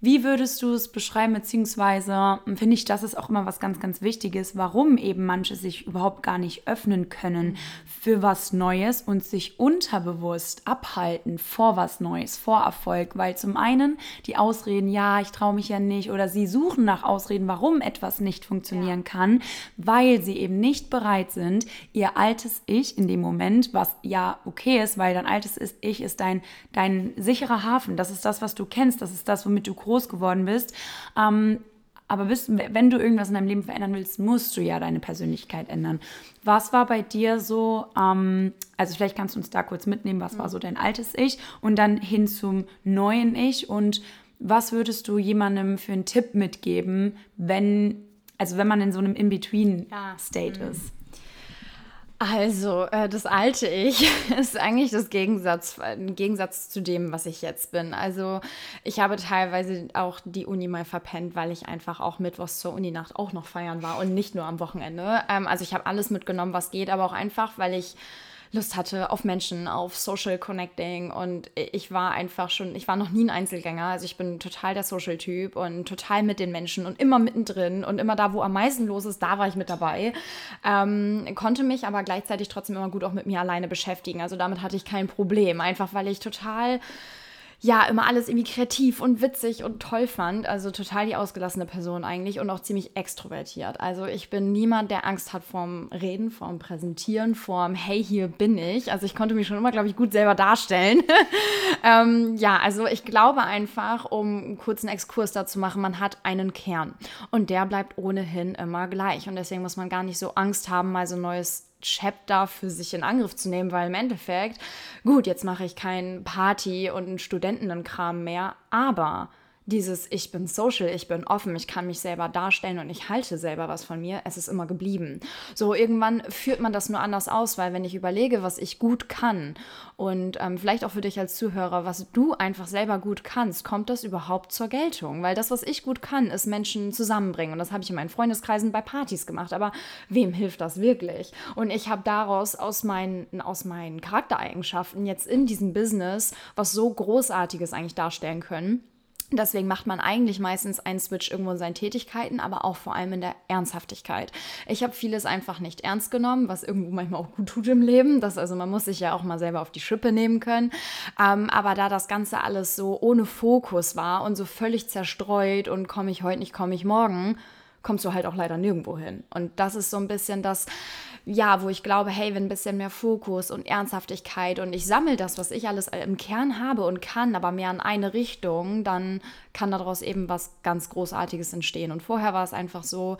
wie würdest du es beschreiben, beziehungsweise finde ich, das ist auch immer was ganz, ganz Wichtiges, warum eben manche sich überhaupt gar nicht öffnen können für was Neues und sich unterbewusst abhalten vor was Neues, vor Erfolg, weil zum einen die Ausreden, ja, ich traue mich ja nicht, oder sie suchen nach Ausreden, warum etwas nicht funktionieren ja. kann, weil sie eben nicht bereit sind, ihr altes Ich in dem Moment, was ja okay ist, weil dein altes Ich ist dein, dein sicherer Hafen, das ist das, was du kennst, das ist das, womit du groß groß geworden bist. Ähm, aber bist, wenn du irgendwas in deinem Leben verändern willst, musst du ja deine Persönlichkeit ändern. Was war bei dir so, ähm, also vielleicht kannst du uns da kurz mitnehmen, was war so dein altes Ich und dann hin zum neuen Ich und was würdest du jemandem für einen Tipp mitgeben, wenn, also wenn man in so einem In-Between-State ja. ist? Also, äh, das alte Ich ist eigentlich das Gegensatz, ein Gegensatz zu dem, was ich jetzt bin. Also, ich habe teilweise auch die Uni mal verpennt, weil ich einfach auch mittwochs zur Uninacht auch noch feiern war und nicht nur am Wochenende. Ähm, also, ich habe alles mitgenommen, was geht, aber auch einfach, weil ich Lust hatte auf Menschen, auf Social Connecting. Und ich war einfach schon, ich war noch nie ein Einzelgänger, also ich bin total der Social-Typ und total mit den Menschen und immer mittendrin und immer da, wo am meisten los ist, da war ich mit dabei. Ähm, konnte mich aber gleichzeitig trotzdem immer gut auch mit mir alleine beschäftigen, also damit hatte ich kein Problem, einfach weil ich total ja, immer alles irgendwie kreativ und witzig und toll fand. Also total die ausgelassene Person eigentlich und auch ziemlich extrovertiert. Also ich bin niemand, der Angst hat vorm Reden, vorm Präsentieren, vorm Hey, hier bin ich. Also ich konnte mich schon immer, glaube ich, gut selber darstellen. ähm, ja, also ich glaube einfach, um einen kurzen Exkurs dazu machen, man hat einen Kern und der bleibt ohnehin immer gleich. Und deswegen muss man gar nicht so Angst haben, mal so ein neues Chapter für sich in Angriff zu nehmen, weil im Endeffekt, gut, jetzt mache ich kein Party und einen Studentenkram mehr, aber dieses Ich bin social, ich bin offen, ich kann mich selber darstellen und ich halte selber was von mir, es ist immer geblieben. So irgendwann führt man das nur anders aus, weil wenn ich überlege, was ich gut kann und ähm, vielleicht auch für dich als Zuhörer, was du einfach selber gut kannst, kommt das überhaupt zur Geltung? Weil das, was ich gut kann, ist Menschen zusammenbringen und das habe ich in meinen Freundeskreisen bei Partys gemacht, aber wem hilft das wirklich? Und ich habe daraus aus meinen, aus meinen Charaktereigenschaften jetzt in diesem Business was so Großartiges eigentlich darstellen können Deswegen macht man eigentlich meistens einen Switch irgendwo in seinen Tätigkeiten, aber auch vor allem in der Ernsthaftigkeit. Ich habe vieles einfach nicht ernst genommen, was irgendwo manchmal auch gut tut im Leben. Das, also man muss sich ja auch mal selber auf die Schippe nehmen können. Ähm, aber da das Ganze alles so ohne Fokus war und so völlig zerstreut und komme ich heute nicht, komme ich morgen, kommst du halt auch leider nirgendwo hin. Und das ist so ein bisschen das, ja, wo ich glaube, hey, wenn ein bisschen mehr Fokus und Ernsthaftigkeit und ich sammle das, was ich alles im Kern habe und kann, aber mehr in eine Richtung, dann kann daraus eben was ganz Großartiges entstehen. Und vorher war es einfach so,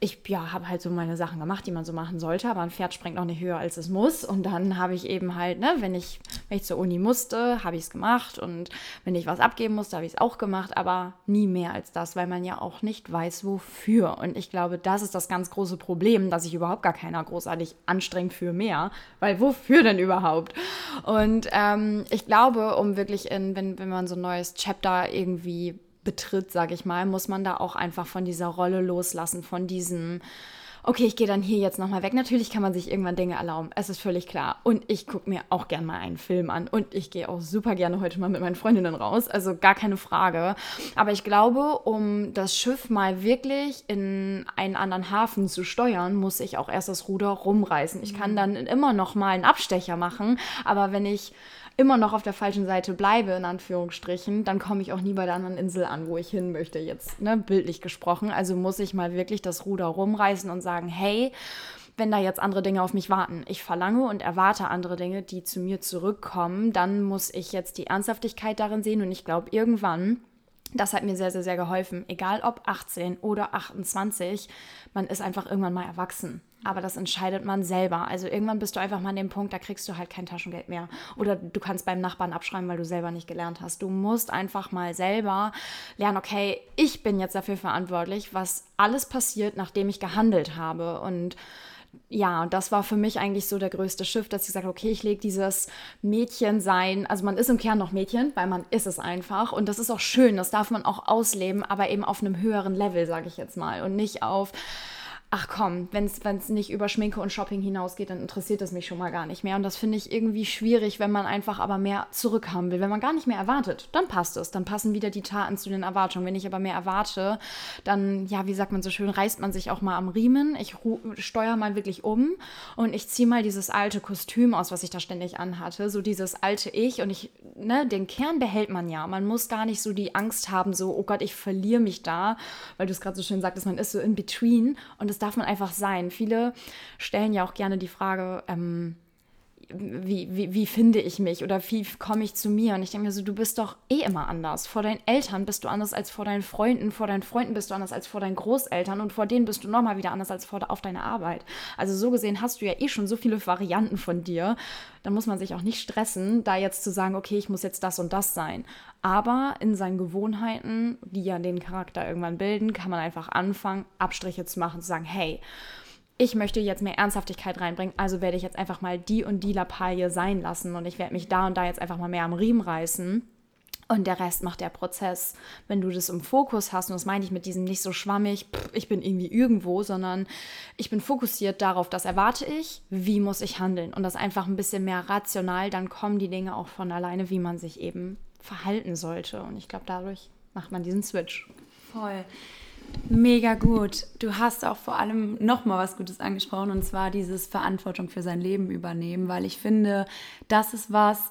ich ja, habe halt so meine Sachen gemacht, die man so machen sollte, aber ein Pferd springt noch nicht höher, als es muss. Und dann habe ich eben halt, ne, wenn ich, wenn ich zur Uni musste, habe ich es gemacht. Und wenn ich was abgeben musste, habe ich es auch gemacht, aber nie mehr als das, weil man ja auch nicht weiß, wofür. Und ich glaube, das ist das ganz große Problem, dass sich überhaupt gar keiner großartig anstrengt für mehr. Weil wofür denn überhaupt? Und ähm, ich glaube, um wirklich in, wenn, wenn man so ein neues Chapter irgendwie betritt, sage ich mal, muss man da auch einfach von dieser Rolle loslassen, von diesem, okay, ich gehe dann hier jetzt nochmal weg. Natürlich kann man sich irgendwann Dinge erlauben, es ist völlig klar. Und ich gucke mir auch gern mal einen Film an und ich gehe auch super gerne heute mal mit meinen Freundinnen raus, also gar keine Frage. Aber ich glaube, um das Schiff mal wirklich in einen anderen Hafen zu steuern, muss ich auch erst das Ruder rumreißen. Ich kann mhm. dann immer noch mal einen Abstecher machen, aber wenn ich immer noch auf der falschen Seite bleibe, in Anführungsstrichen, dann komme ich auch nie bei der anderen Insel an, wo ich hin möchte, jetzt ne, bildlich gesprochen. Also muss ich mal wirklich das Ruder rumreißen und sagen, hey, wenn da jetzt andere Dinge auf mich warten. Ich verlange und erwarte andere Dinge, die zu mir zurückkommen. Dann muss ich jetzt die Ernsthaftigkeit darin sehen und ich glaube, irgendwann das hat mir sehr, sehr, sehr geholfen. Egal ob 18 oder 28, man ist einfach irgendwann mal erwachsen. Aber das entscheidet man selber. Also irgendwann bist du einfach mal an dem Punkt, da kriegst du halt kein Taschengeld mehr. Oder du kannst beim Nachbarn abschreiben, weil du selber nicht gelernt hast. Du musst einfach mal selber lernen, okay, ich bin jetzt dafür verantwortlich, was alles passiert, nachdem ich gehandelt habe. Und ja, das war für mich eigentlich so der größte Shift, dass ich gesagt okay, ich lege dieses Mädchensein, also man ist im Kern noch Mädchen, weil man ist es einfach und das ist auch schön, das darf man auch ausleben, aber eben auf einem höheren Level, sage ich jetzt mal und nicht auf ach komm, wenn es nicht über Schminke und Shopping hinausgeht, dann interessiert das mich schon mal gar nicht mehr. Und das finde ich irgendwie schwierig, wenn man einfach aber mehr zurückhaben will. Wenn man gar nicht mehr erwartet, dann passt es. Dann passen wieder die Taten zu den Erwartungen. Wenn ich aber mehr erwarte, dann, ja, wie sagt man so schön, reißt man sich auch mal am Riemen. Ich steuere mal wirklich um und ich ziehe mal dieses alte Kostüm aus, was ich da ständig anhatte. So dieses alte Ich. Und ich, ne, den Kern behält man ja. Man muss gar nicht so die Angst haben, so, oh Gott, ich verliere mich da, weil du es gerade so schön sagtest, man ist so in between und es darf man einfach sein. Viele stellen ja auch gerne die Frage, ähm, wie, wie, wie finde ich mich oder wie komme ich zu mir? Und ich denke mir so, du bist doch eh immer anders. Vor deinen Eltern bist du anders als vor deinen Freunden, vor deinen Freunden bist du anders als vor deinen Großeltern und vor denen bist du nochmal wieder anders als vor, auf deiner Arbeit. Also so gesehen hast du ja eh schon so viele Varianten von dir. Da muss man sich auch nicht stressen, da jetzt zu sagen, okay, ich muss jetzt das und das sein. Aber in seinen Gewohnheiten, die ja den Charakter irgendwann bilden, kann man einfach anfangen, Abstriche zu machen, zu sagen, hey, ich möchte jetzt mehr Ernsthaftigkeit reinbringen, also werde ich jetzt einfach mal die und die Lappalie sein lassen und ich werde mich da und da jetzt einfach mal mehr am Riemen reißen. Und der Rest macht der Prozess. Wenn du das im Fokus hast, und das meine ich mit diesem nicht so schwammig, pff, ich bin irgendwie irgendwo, sondern ich bin fokussiert darauf, das erwarte ich, wie muss ich handeln. Und das einfach ein bisschen mehr rational, dann kommen die Dinge auch von alleine, wie man sich eben verhalten sollte. Und ich glaube, dadurch macht man diesen Switch. Voll. Mega gut. Du hast auch vor allem noch mal was Gutes angesprochen und zwar dieses Verantwortung für sein Leben übernehmen, weil ich finde, das ist was,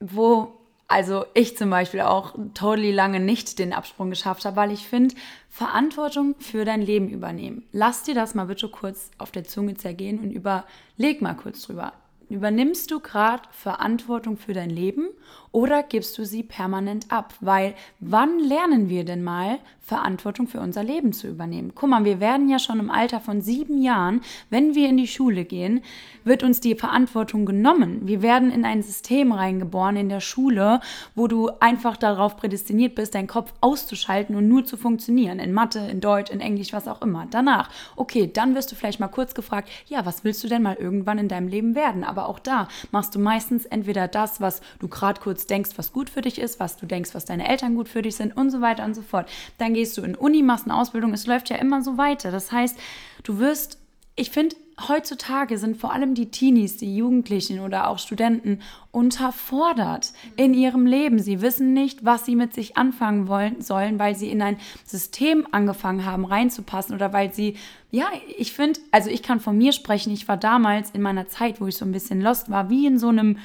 wo also ich zum Beispiel auch totally lange nicht den Absprung geschafft habe, weil ich finde, Verantwortung für dein Leben übernehmen. Lass dir das mal bitte kurz auf der Zunge zergehen und überleg mal kurz drüber. Übernimmst du gerade Verantwortung für dein Leben oder gibst du sie permanent ab? Weil wann lernen wir denn mal, Verantwortung für unser Leben zu übernehmen? Guck mal, wir werden ja schon im Alter von sieben Jahren, wenn wir in die Schule gehen, wird uns die Verantwortung genommen. Wir werden in ein System reingeboren in der Schule, wo du einfach darauf prädestiniert bist, deinen Kopf auszuschalten und nur zu funktionieren. In Mathe, in Deutsch, in Englisch, was auch immer. Danach, okay, dann wirst du vielleicht mal kurz gefragt, ja, was willst du denn mal irgendwann in deinem Leben werden? Aber auch da machst du meistens entweder das, was du gerade kurz denkst, was gut für dich ist, was du denkst, was deine Eltern gut für dich sind und so weiter und so fort. Dann gehst du in Uni, machst eine Ausbildung, es läuft ja immer so weiter. Das heißt, du wirst, ich finde, heutzutage sind vor allem die Teenies, die Jugendlichen oder auch Studenten unterfordert in ihrem Leben. Sie wissen nicht, was sie mit sich anfangen wollen, sollen, weil sie in ein System angefangen haben reinzupassen oder weil sie, ja, ich finde, also ich kann von mir sprechen, ich war damals in meiner Zeit, wo ich so ein bisschen lost war, wie in so einem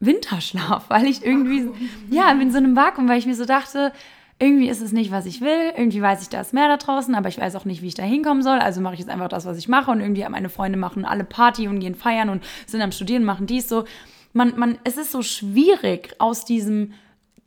Winterschlaf, weil ich irgendwie, ja, in so einem Vakuum, weil ich mir so dachte, irgendwie ist es nicht, was ich will. Irgendwie weiß ich, da ist mehr da draußen, aber ich weiß auch nicht, wie ich da hinkommen soll. Also mache ich jetzt einfach das, was ich mache. Und irgendwie meine Freunde machen alle Party und gehen feiern und sind am Studieren, machen dies so. Man, man, es ist so schwierig, aus diesem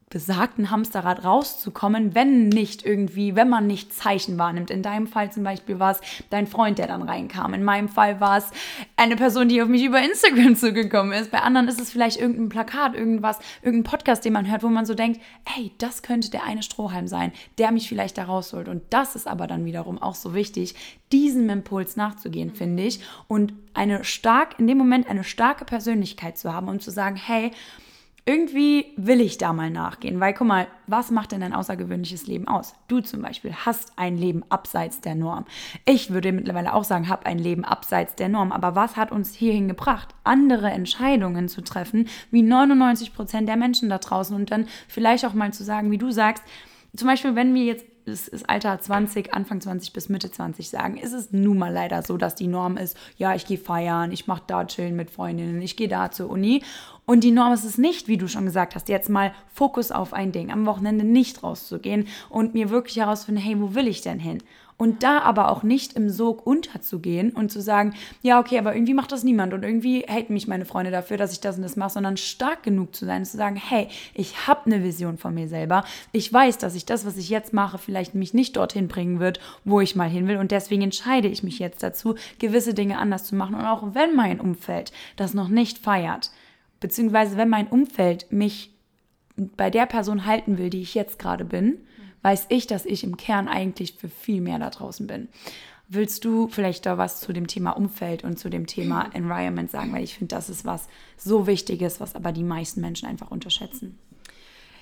besagten Hamsterrad rauszukommen, wenn nicht irgendwie, wenn man nicht Zeichen wahrnimmt. In deinem Fall zum Beispiel war es dein Freund, der dann reinkam. In meinem Fall war es eine Person, die auf mich über Instagram zugekommen ist. Bei anderen ist es vielleicht irgendein Plakat, irgendwas, irgendein Podcast, den man hört, wo man so denkt, hey, das könnte der eine Strohhalm sein, der mich vielleicht da rausholt. Und das ist aber dann wiederum auch so wichtig, diesem Impuls nachzugehen, finde ich. Und eine stark, in dem Moment eine starke Persönlichkeit zu haben und zu sagen, hey, irgendwie will ich da mal nachgehen, weil guck mal, was macht denn ein außergewöhnliches Leben aus? Du zum Beispiel hast ein Leben abseits der Norm. Ich würde mittlerweile auch sagen, habe ein Leben abseits der Norm. Aber was hat uns hierhin gebracht? Andere Entscheidungen zu treffen, wie 99 Prozent der Menschen da draußen und dann vielleicht auch mal zu sagen, wie du sagst, zum Beispiel, wenn wir jetzt es ist Alter 20, Anfang 20 bis Mitte 20 sagen, ist es nun mal leider so, dass die Norm ist, ja, ich gehe feiern, ich mache da chillen mit Freundinnen, ich gehe da zur Uni Und die Norm ist es nicht, wie du schon gesagt hast, jetzt mal Fokus auf ein Ding, am Wochenende nicht rauszugehen und mir wirklich herausfinden, hey, wo will ich denn hin? Und da aber auch nicht im Sog unterzugehen und zu sagen, ja, okay, aber irgendwie macht das niemand und irgendwie haten mich meine Freunde dafür, dass ich das und das mache, sondern stark genug zu sein und zu sagen, hey, ich habe eine Vision von mir selber. Ich weiß, dass ich das, was ich jetzt mache, vielleicht mich nicht dorthin bringen wird, wo ich mal hin will. Und deswegen entscheide ich mich jetzt dazu, gewisse Dinge anders zu machen. Und auch wenn mein Umfeld das noch nicht feiert, beziehungsweise wenn mein Umfeld mich bei der Person halten will, die ich jetzt gerade bin, weiß ich, dass ich im Kern eigentlich für viel mehr da draußen bin. Willst du vielleicht da was zu dem Thema Umfeld und zu dem Thema Environment sagen? Weil ich finde, das ist was so Wichtiges, was aber die meisten Menschen einfach unterschätzen.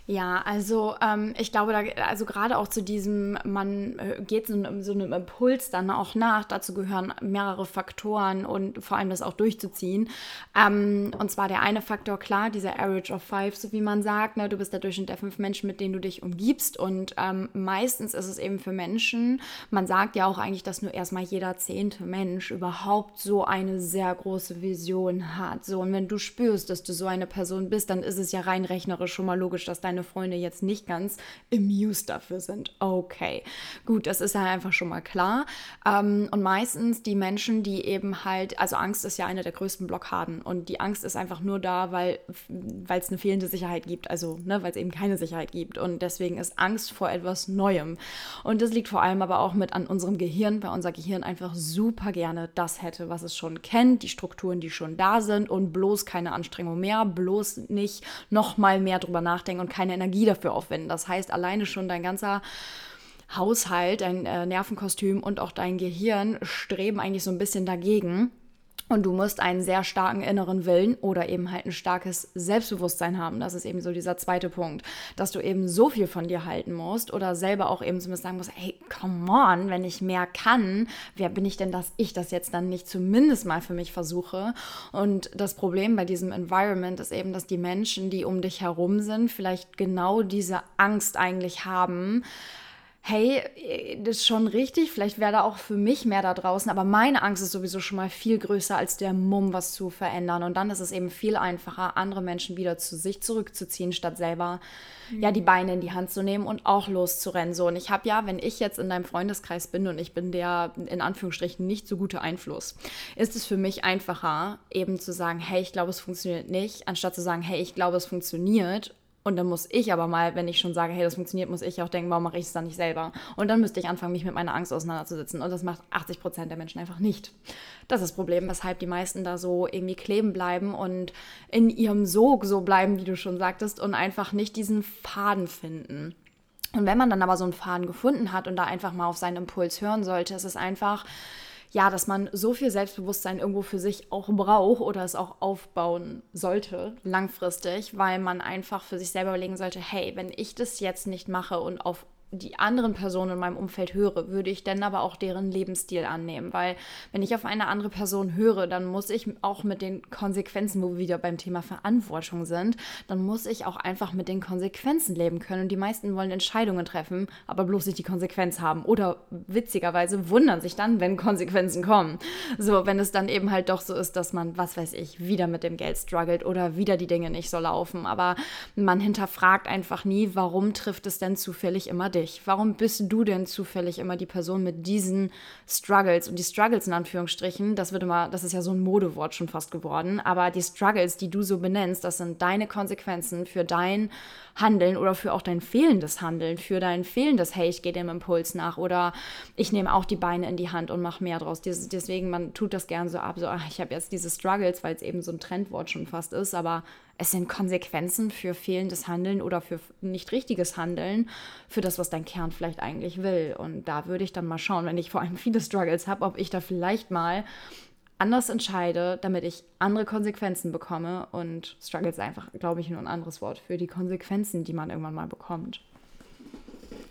Ja, also ähm, ich glaube, da, also gerade auch zu diesem, man äh, geht so, so einem Impuls dann auch nach. Dazu gehören mehrere Faktoren und vor allem das auch durchzuziehen. Ähm, und zwar der eine Faktor, klar, dieser Average of Five, so wie man sagt. Ne? Du bist der Durchschnitt der fünf Menschen, mit denen du dich umgibst. Und ähm, meistens ist es eben für Menschen, man sagt ja auch eigentlich, dass nur erstmal jeder zehnte Mensch überhaupt so eine sehr große Vision hat. So, und wenn du spürst, dass du so eine Person bist, dann ist es ja rein rechnerisch schon mal logisch, dass dein deine Freunde jetzt nicht ganz amused dafür sind. Okay, gut, das ist ja einfach schon mal klar. Ähm, und meistens die Menschen, die eben halt, also Angst ist ja eine der größten Blockaden und die Angst ist einfach nur da, weil es eine fehlende Sicherheit gibt, also ne, weil es eben keine Sicherheit gibt und deswegen ist Angst vor etwas Neuem. Und das liegt vor allem aber auch mit an unserem Gehirn, weil unser Gehirn einfach super gerne das hätte, was es schon kennt, die Strukturen, die schon da sind und bloß keine Anstrengung mehr, bloß nicht noch mal mehr drüber nachdenken und keine keine Energie dafür aufwenden. Das heißt, alleine schon dein ganzer Haushalt, dein äh, Nervenkostüm und auch dein Gehirn streben eigentlich so ein bisschen dagegen und du musst einen sehr starken inneren Willen oder eben halt ein starkes Selbstbewusstsein haben. Das ist eben so dieser zweite Punkt, dass du eben so viel von dir halten musst oder selber auch eben zumindest sagen musst, hey, come on, wenn ich mehr kann, wer bin ich denn, dass ich das jetzt dann nicht zumindest mal für mich versuche? Und das Problem bei diesem Environment ist eben, dass die Menschen, die um dich herum sind, vielleicht genau diese Angst eigentlich haben, hey, das ist schon richtig, vielleicht wäre da auch für mich mehr da draußen, aber meine Angst ist sowieso schon mal viel größer als der Mumm, was zu verändern. Und dann ist es eben viel einfacher, andere Menschen wieder zu sich zurückzuziehen, statt selber mhm. ja die Beine in die Hand zu nehmen und auch loszurennen. So, und ich habe ja, wenn ich jetzt in deinem Freundeskreis bin und ich bin der in Anführungsstrichen nicht so gute Einfluss, ist es für mich einfacher, eben zu sagen, hey, ich glaube, es funktioniert nicht, anstatt zu sagen, hey, ich glaube, es funktioniert und dann muss ich aber mal, wenn ich schon sage, hey, das funktioniert, muss ich auch denken, warum mache ich es dann nicht selber? Und dann müsste ich anfangen, mich mit meiner Angst auseinanderzusetzen. Und das macht 80 Prozent der Menschen einfach nicht. Das ist das Problem, weshalb die meisten da so irgendwie kleben bleiben und in ihrem Sog so bleiben, wie du schon sagtest, und einfach nicht diesen Faden finden. Und wenn man dann aber so einen Faden gefunden hat und da einfach mal auf seinen Impuls hören sollte, ist es einfach ja, dass man so viel Selbstbewusstsein irgendwo für sich auch braucht oder es auch aufbauen sollte, langfristig, weil man einfach für sich selber überlegen sollte, hey, wenn ich das jetzt nicht mache und auf die anderen Personen in meinem Umfeld höre, würde ich dann aber auch deren Lebensstil annehmen. Weil wenn ich auf eine andere Person höre, dann muss ich auch mit den Konsequenzen, wo wir wieder beim Thema Verantwortung sind, dann muss ich auch einfach mit den Konsequenzen leben können. Und die meisten wollen Entscheidungen treffen, aber bloß nicht die Konsequenz haben. Oder witzigerweise wundern sich dann, wenn Konsequenzen kommen. So, wenn es dann eben halt doch so ist, dass man, was weiß ich, wieder mit dem Geld struggelt oder wieder die Dinge nicht so laufen. Aber man hinterfragt einfach nie, warum trifft es denn zufällig immer dich? Warum bist du denn zufällig immer die Person mit diesen Struggles? Und die Struggles in Anführungsstrichen, das wird immer, das ist ja so ein Modewort schon fast geworden, aber die Struggles, die du so benennst, das sind deine Konsequenzen für dein Handeln oder für auch dein fehlendes Handeln, für dein fehlendes, hey, ich gehe dem Impuls nach oder ich nehme auch die Beine in die Hand und mache mehr draus. Deswegen, man tut das gern so ab, so, ach, ich habe jetzt diese Struggles, weil es eben so ein Trendwort schon fast ist, aber es sind Konsequenzen für fehlendes Handeln oder für nicht richtiges Handeln, für das, was dein Kern vielleicht eigentlich will. Und da würde ich dann mal schauen, wenn ich vor allem viele Struggles habe, ob ich da vielleicht mal anders entscheide, damit ich andere Konsequenzen bekomme. Und Struggles ist einfach, glaube ich, nur ein anderes Wort für die Konsequenzen, die man irgendwann mal bekommt.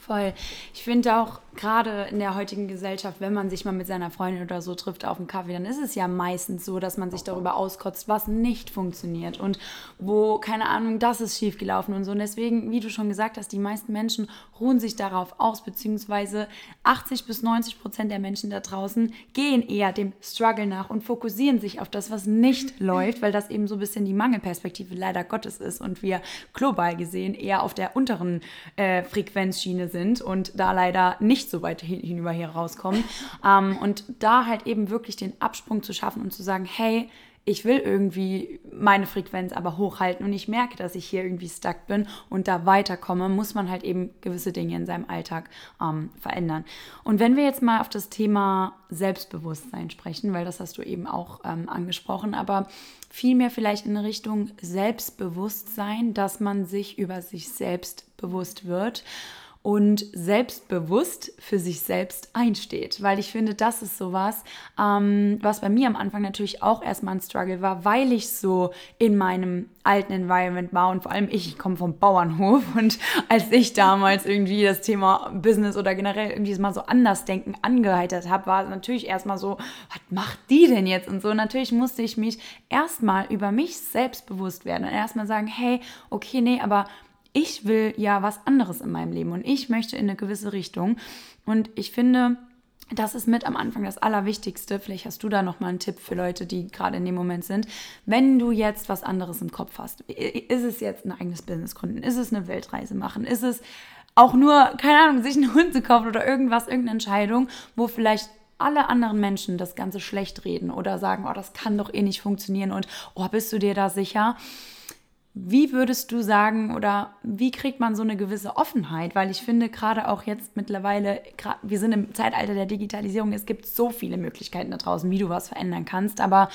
Voll. Ich finde auch, gerade in der heutigen Gesellschaft, wenn man sich mal mit seiner Freundin oder so trifft auf einen Kaffee, dann ist es ja meistens so, dass man sich darüber auskotzt, was nicht funktioniert und wo, keine Ahnung, das ist schiefgelaufen und so. Und deswegen, wie du schon gesagt hast, die meisten Menschen ruhen sich darauf aus, beziehungsweise 80 bis 90 Prozent der Menschen da draußen gehen eher dem Struggle nach und fokussieren sich auf das, was nicht läuft, weil das eben so ein bisschen die Mangelperspektive leider Gottes ist und wir global gesehen eher auf der unteren äh, Frequenzschiene sind und da leider nicht so weit hinüber hier rauskommen. Ähm, und da halt eben wirklich den Absprung zu schaffen und zu sagen, hey, ich will irgendwie meine Frequenz aber hochhalten und ich merke, dass ich hier irgendwie stuck bin und da weiterkomme, muss man halt eben gewisse Dinge in seinem Alltag ähm, verändern. Und wenn wir jetzt mal auf das Thema Selbstbewusstsein sprechen, weil das hast du eben auch ähm, angesprochen, aber vielmehr vielleicht in Richtung Selbstbewusstsein, dass man sich über sich selbst bewusst wird und selbstbewusst für sich selbst einsteht. Weil ich finde, das ist sowas, ähm, was bei mir am Anfang natürlich auch erstmal ein Struggle war, weil ich so in meinem alten Environment war und vor allem ich, ich komme vom Bauernhof und als ich damals irgendwie das Thema Business oder generell irgendwie mal so anders denken angeheitert habe, war es natürlich erstmal so, was macht die denn jetzt und so. natürlich musste ich mich erstmal über mich selbst bewusst werden und erstmal sagen, hey, okay, nee, aber ich will ja was anderes in meinem Leben und ich möchte in eine gewisse Richtung. Und ich finde, das ist mit am Anfang das Allerwichtigste. Vielleicht hast du da nochmal einen Tipp für Leute, die gerade in dem Moment sind. Wenn du jetzt was anderes im Kopf hast, ist es jetzt ein eigenes Business gründen? Ist es eine Weltreise machen? Ist es auch nur, keine Ahnung, sich einen Hund zu kaufen oder irgendwas, irgendeine Entscheidung, wo vielleicht alle anderen Menschen das Ganze schlecht reden oder sagen, oh, das kann doch eh nicht funktionieren und oh, bist du dir da sicher? Wie würdest du sagen oder wie kriegt man so eine gewisse Offenheit? Weil ich finde gerade auch jetzt mittlerweile, wir sind im Zeitalter der Digitalisierung, es gibt so viele Möglichkeiten da draußen, wie du was verändern kannst. Aber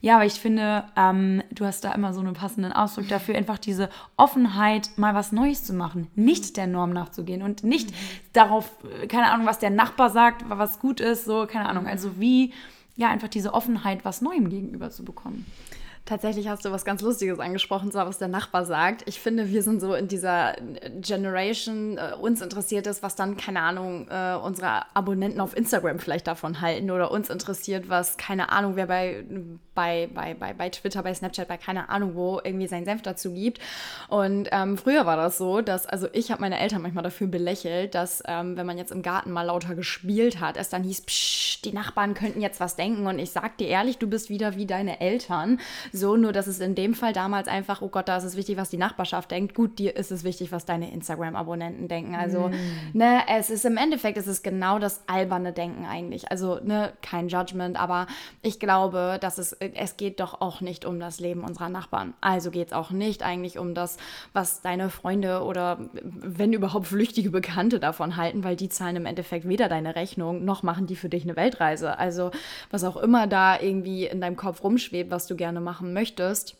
ja, aber ich finde, ähm, du hast da immer so einen passenden Ausdruck dafür, einfach diese Offenheit, mal was Neues zu machen, nicht der Norm nachzugehen und nicht darauf, keine Ahnung, was der Nachbar sagt, was gut ist, so, keine Ahnung. Also wie, ja, einfach diese Offenheit, was Neuem gegenüber zu bekommen. Tatsächlich hast du was ganz Lustiges angesprochen, zwar was der Nachbar sagt. Ich finde, wir sind so in dieser Generation, äh, uns interessiert ist, was dann, keine Ahnung, äh, unsere Abonnenten auf Instagram vielleicht davon halten oder uns interessiert, was, keine Ahnung, wer bei, bei, bei, bei, bei Twitter, bei Snapchat, bei keine Ahnung wo irgendwie seinen Senf dazu gibt. Und ähm, früher war das so, dass, also ich habe meine Eltern manchmal dafür belächelt, dass ähm, wenn man jetzt im Garten mal lauter gespielt hat, es dann hieß, psch, die Nachbarn könnten jetzt was denken. Und ich sag dir ehrlich, du bist wieder wie deine Eltern so, nur dass es in dem Fall damals einfach, oh Gott, da ist es wichtig, was die Nachbarschaft denkt. Gut, dir ist es wichtig, was deine Instagram-Abonnenten denken. Also, mm. ne, es ist im Endeffekt, es ist genau das alberne Denken eigentlich. Also, ne, kein Judgment, aber ich glaube, dass es, es geht doch auch nicht um das Leben unserer Nachbarn. Also geht es auch nicht eigentlich um das, was deine Freunde oder wenn überhaupt flüchtige Bekannte davon halten, weil die zahlen im Endeffekt weder deine Rechnung, noch machen die für dich eine Weltreise. Also, was auch immer da irgendwie in deinem Kopf rumschwebt, was du gerne machen möchtest,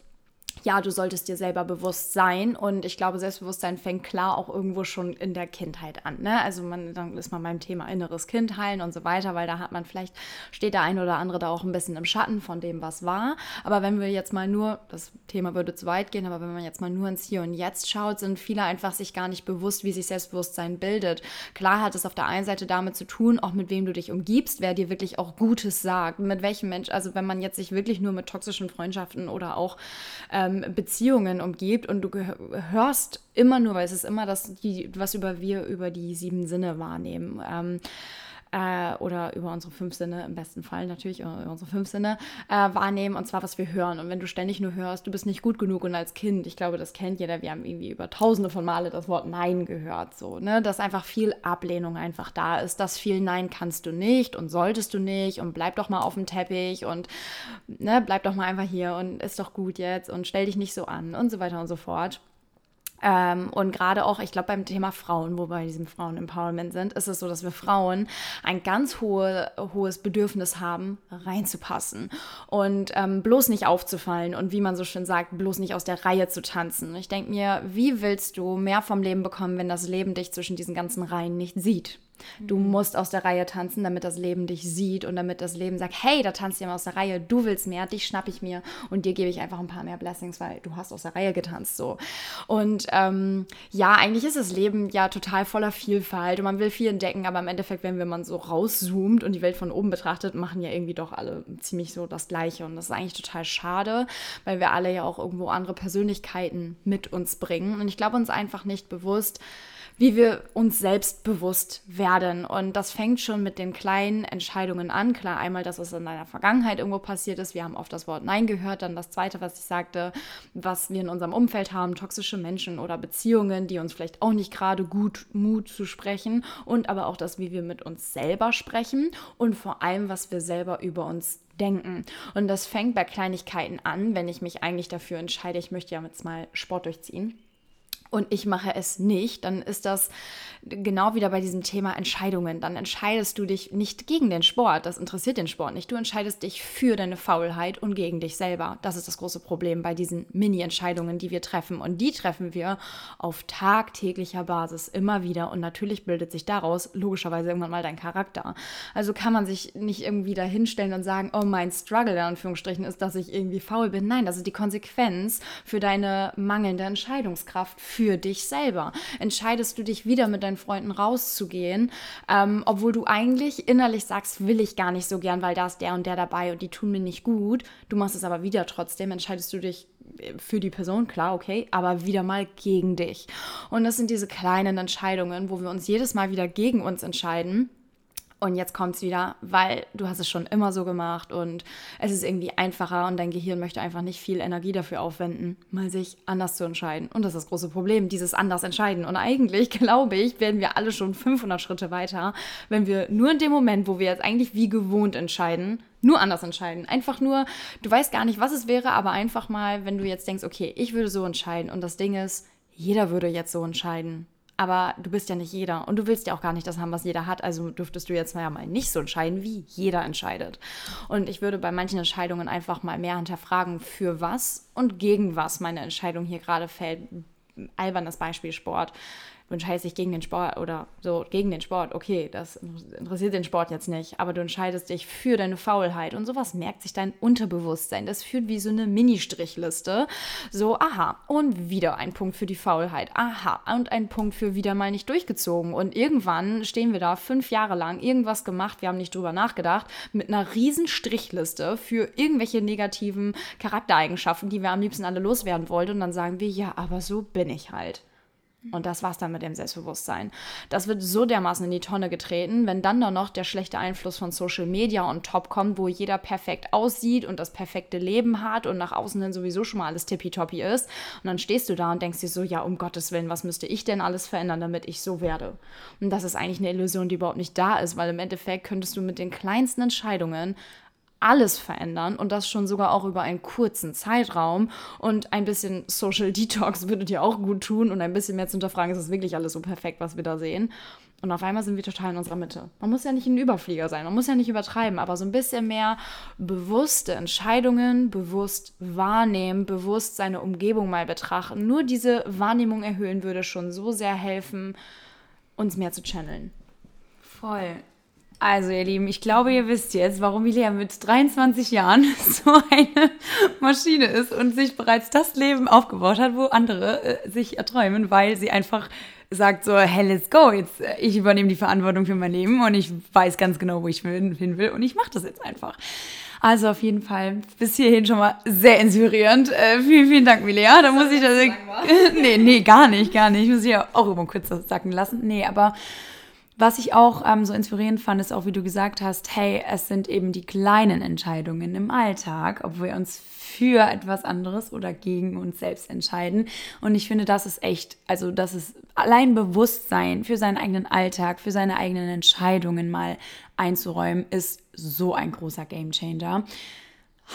ja, du solltest dir selber bewusst sein. Und ich glaube, Selbstbewusstsein fängt klar auch irgendwo schon in der Kindheit an. Ne? Also man, dann ist man beim Thema inneres Kind heilen und so weiter, weil da hat man vielleicht, steht der ein oder andere da auch ein bisschen im Schatten von dem, was war. Aber wenn wir jetzt mal nur, das Thema würde zu weit gehen, aber wenn man jetzt mal nur ins Hier und Jetzt schaut, sind viele einfach sich gar nicht bewusst, wie sich Selbstbewusstsein bildet. Klar hat es auf der einen Seite damit zu tun, auch mit wem du dich umgibst, wer dir wirklich auch Gutes sagt, mit welchem Mensch, also wenn man jetzt sich wirklich nur mit toxischen Freundschaften oder auch ähm, ähm, Beziehungen umgibt und du hörst immer nur, weil es ist immer das, die, was über wir über die sieben Sinne wahrnehmen. Ähm, äh, oder über unsere fünf Sinne, im besten Fall natürlich, über unsere fünf Sinne äh, wahrnehmen und zwar, was wir hören. Und wenn du ständig nur hörst, du bist nicht gut genug und als Kind, ich glaube, das kennt jeder, wir haben irgendwie über tausende von Male das Wort Nein gehört, so, ne, dass einfach viel Ablehnung einfach da ist, dass viel Nein kannst du nicht und solltest du nicht und bleib doch mal auf dem Teppich und ne, bleib doch mal einfach hier und ist doch gut jetzt und stell dich nicht so an und so weiter und so fort. Ähm, und gerade auch, ich glaube, beim Thema Frauen, wo wir bei diesem Frauen-Empowerment sind, ist es so, dass wir Frauen ein ganz hohe, hohes Bedürfnis haben, reinzupassen und ähm, bloß nicht aufzufallen und wie man so schön sagt, bloß nicht aus der Reihe zu tanzen. Ich denke mir, wie willst du mehr vom Leben bekommen, wenn das Leben dich zwischen diesen ganzen Reihen nicht sieht? Du mhm. musst aus der Reihe tanzen, damit das Leben dich sieht und damit das Leben sagt, hey, da tanzt jemand aus der Reihe, du willst mehr, dich schnapp ich mir und dir gebe ich einfach ein paar mehr Blessings, weil du hast aus der Reihe getanzt so. Und ähm, ja, eigentlich ist das Leben ja total voller Vielfalt und man will viel entdecken, aber im Endeffekt, wenn man so rauszoomt und die Welt von oben betrachtet, machen ja irgendwie doch alle ziemlich so das Gleiche und das ist eigentlich total schade, weil wir alle ja auch irgendwo andere Persönlichkeiten mit uns bringen und ich glaube uns einfach nicht bewusst, wie wir uns selbst bewusst werden. Und das fängt schon mit den kleinen Entscheidungen an. Klar, einmal, dass es in deiner Vergangenheit irgendwo passiert ist. Wir haben oft das Wort Nein gehört. Dann das Zweite, was ich sagte, was wir in unserem Umfeld haben, toxische Menschen oder Beziehungen, die uns vielleicht auch nicht gerade gut Mut zu sprechen. Und aber auch das, wie wir mit uns selber sprechen und vor allem, was wir selber über uns denken. Und das fängt bei Kleinigkeiten an, wenn ich mich eigentlich dafür entscheide, ich möchte ja jetzt mal Sport durchziehen und ich mache es nicht, dann ist das genau wieder bei diesem Thema Entscheidungen. Dann entscheidest du dich nicht gegen den Sport, das interessiert den Sport nicht. Du entscheidest dich für deine Faulheit und gegen dich selber. Das ist das große Problem bei diesen Mini-Entscheidungen, die wir treffen. Und die treffen wir auf tagtäglicher Basis immer wieder. Und natürlich bildet sich daraus logischerweise irgendwann mal dein Charakter. Also kann man sich nicht irgendwie dahinstellen und sagen, oh, mein Struggle in Anführungsstrichen ist, dass ich irgendwie faul bin. Nein, das ist die Konsequenz für deine mangelnde Entscheidungskraft für dich selber. Entscheidest du dich wieder mit deinen Freunden rauszugehen, ähm, obwohl du eigentlich innerlich sagst, will ich gar nicht so gern, weil da ist der und der dabei und die tun mir nicht gut. Du machst es aber wieder trotzdem, entscheidest du dich äh, für die Person, klar, okay, aber wieder mal gegen dich. Und das sind diese kleinen Entscheidungen, wo wir uns jedes Mal wieder gegen uns entscheiden und jetzt kommt es wieder, weil du hast es schon immer so gemacht und es ist irgendwie einfacher und dein Gehirn möchte einfach nicht viel Energie dafür aufwenden, mal sich anders zu entscheiden. Und das ist das große Problem, dieses anders entscheiden. Und eigentlich, glaube ich, werden wir alle schon 500 Schritte weiter, wenn wir nur in dem Moment, wo wir jetzt eigentlich wie gewohnt entscheiden, nur anders entscheiden. Einfach nur, du weißt gar nicht, was es wäre, aber einfach mal, wenn du jetzt denkst, okay, ich würde so entscheiden und das Ding ist, jeder würde jetzt so entscheiden. Aber du bist ja nicht jeder und du willst ja auch gar nicht das haben, was jeder hat. Also dürftest du jetzt mal ja mal nicht so entscheiden, wie jeder entscheidet. Und ich würde bei manchen Entscheidungen einfach mal mehr hinterfragen, für was und gegen was meine Entscheidung hier gerade fällt. Albernes Beispiel Sport du entscheidest dich gegen den Sport oder so gegen den Sport, okay, das interessiert den Sport jetzt nicht, aber du entscheidest dich für deine Faulheit und sowas merkt sich dein Unterbewusstsein. Das führt wie so eine Mini-Strichliste. So, aha, und wieder ein Punkt für die Faulheit, aha, und ein Punkt für wieder mal nicht durchgezogen. Und irgendwann stehen wir da fünf Jahre lang, irgendwas gemacht, wir haben nicht drüber nachgedacht, mit einer riesen Strichliste für irgendwelche negativen Charaktereigenschaften, die wir am liebsten alle loswerden wollten. Und dann sagen wir, ja, aber so bin ich halt. Und das war's dann mit dem Selbstbewusstsein. Das wird so dermaßen in die Tonne getreten, wenn dann noch der schlechte Einfluss von Social Media on top kommt, wo jeder perfekt aussieht und das perfekte Leben hat und nach außen hin sowieso schon mal alles tippitoppi ist. Und dann stehst du da und denkst dir so, ja, um Gottes Willen, was müsste ich denn alles verändern, damit ich so werde? Und das ist eigentlich eine Illusion, die überhaupt nicht da ist, weil im Endeffekt könntest du mit den kleinsten Entscheidungen alles verändern und das schon sogar auch über einen kurzen Zeitraum. Und ein bisschen Social Detox würde dir auch gut tun und ein bisschen mehr zu hinterfragen, ist es wirklich alles so perfekt, was wir da sehen. Und auf einmal sind wir total in unserer Mitte. Man muss ja nicht ein Überflieger sein, man muss ja nicht übertreiben, aber so ein bisschen mehr bewusste Entscheidungen, bewusst wahrnehmen, bewusst seine Umgebung mal betrachten. Nur diese Wahrnehmung erhöhen würde schon so sehr helfen, uns mehr zu channeln. Voll. Also, ihr Lieben, ich glaube, ihr wisst jetzt, warum Milea mit 23 Jahren so eine Maschine ist und sich bereits das Leben aufgebaut hat, wo andere äh, sich erträumen, weil sie einfach sagt so, hey, let's go, jetzt äh, ich übernehme die Verantwortung für mein Leben und ich weiß ganz genau, wo ich hin will und ich mache das jetzt einfach. Also auf jeden Fall bis hierhin schon mal sehr inspirierend. Äh, vielen, vielen Dank, Milea. Da muss ich das. nee, nee, gar nicht, gar nicht. Ich muss ich ja auch immer kurz sacken lassen. Nee, aber was ich auch ähm, so inspirierend fand, ist auch, wie du gesagt hast, hey, es sind eben die kleinen Entscheidungen im Alltag, ob wir uns für etwas anderes oder gegen uns selbst entscheiden. Und ich finde, das ist echt, also das ist allein Bewusstsein für seinen eigenen Alltag, für seine eigenen Entscheidungen mal einzuräumen, ist so ein großer Gamechanger.